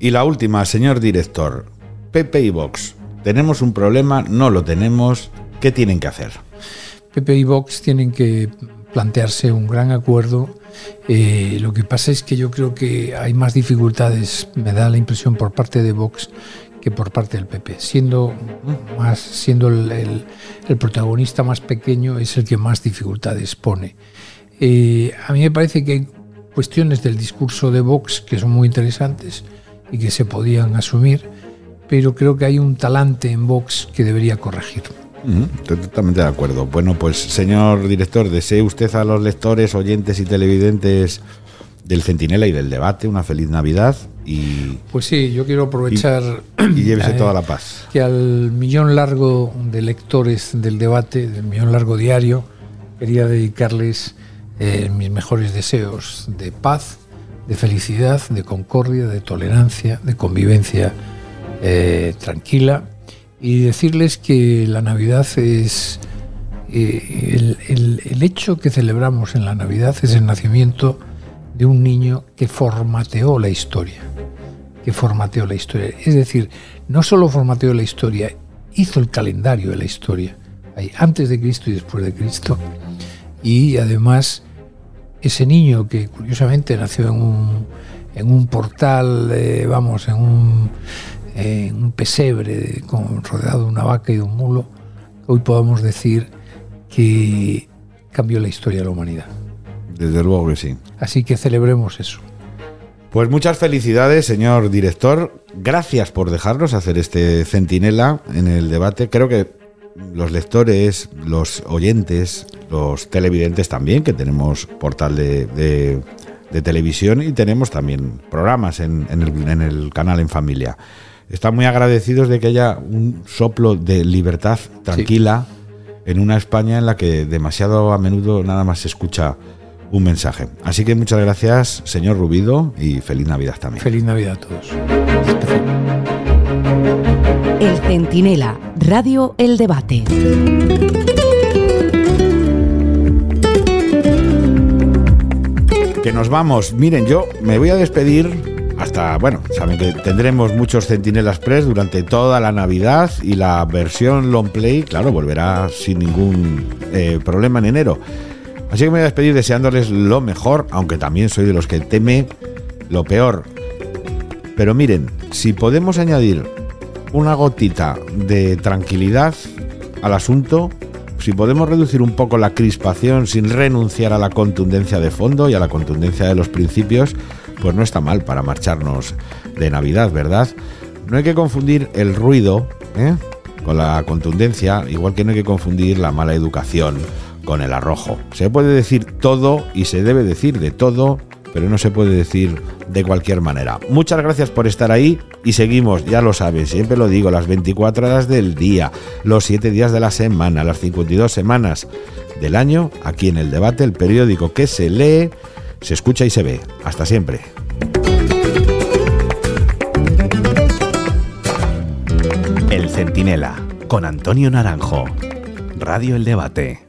Y la última, señor director. Pepe y Vox. ¿Tenemos un problema? ¿No lo tenemos? ¿Qué tienen que hacer? PP y Vox tienen que plantearse un gran acuerdo. Eh, lo que pasa es que yo creo que hay más dificultades, me da la impresión, por parte de Vox que por parte del PP. Siendo, más, siendo el, protagonista más pequeño, es el que más dificultades pone. Eh, a mí me parece que hay cuestiones del discurso de Vox que son muy interesantes y que se podían asumir, pero creo que hay un talante en Vox que debería corregir. Estoy totalmente de acuerdo. Bueno, pues señor director, desee usted a los lectores, oyentes y televidentes del Centinela y del debate una feliz Navidad y, Pues sí, yo quiero aprovechar y llévese eh, [clears throat] toda la paz. que al millón largo de lectores del debate, del millón largo diario, quería dedicarles eh, mis mejores deseos de paz, de felicidad, de concordia, de tolerancia, de convivencia eh, tranquila y decirles que la Navidad es eh, el, el- hecho que celebramos en la Navidad es el nacimiento de un niño que formateó la historia que formateó la historia. Es decir, no solo formateó la historia, hizo el calendario de la historia, Hay antes de Cristo y después de Cristo. Y además, ese niño que curiosamente nació en un, en un portal, eh, vamos, en un, en un pesebre con, rodeado de una vaca y de un mulo, hoy podamos decir que cambió la historia de la humanidad. Desde luego que sí. Así que celebremos eso. Pues muchas felicidades, señor director. Gracias por dejarnos hacer este centinela en el debate. Creo que los lectores, los oyentes, los televidentes también, que tenemos portal de, de- de televisión y tenemos también programas en, en el, en el canal En Familia. Están muy agradecidos de que haya un soplo de libertad tranquila en una España en la que demasiado a menudo nada más se escucha un mensaje. Así que muchas gracias, señor Rubido, y feliz Navidad también. Feliz Navidad a todos. El Centinela, Radio El Debate. Que nos vamos. Miren, yo me voy a despedir hasta, bueno, saben que tendremos muchos Centinelas Press durante toda la Navidad y la versión long play, claro, volverá sin ningún eh, problema en enero. Así que me voy a despedir deseándoles lo mejor, aunque también soy de los que teme lo peor. Pero miren, si podemos añadir una gotita de tranquilidad al asunto, si podemos reducir un poco la crispación sin renunciar a la contundencia de fondo y a la contundencia de los principios, pues no está mal para marcharnos de Navidad, ¿verdad? No hay que confundir el ruido ¿eh? con la contundencia, igual que no hay que confundir la mala educación con el arrojo. Se puede decir todo y se debe decir de todo, pero no se puede decir de cualquier manera. Muchas gracias por estar ahí y seguimos, ya lo sabes, siempre lo digo, las 24 horas del día, los 7 días de la semana, las 52 semanas del año, aquí en el debate, el periódico que se lee, se escucha y se ve. Hasta siempre. El Centinela, con Antonio Naranjo. Radio El Debate.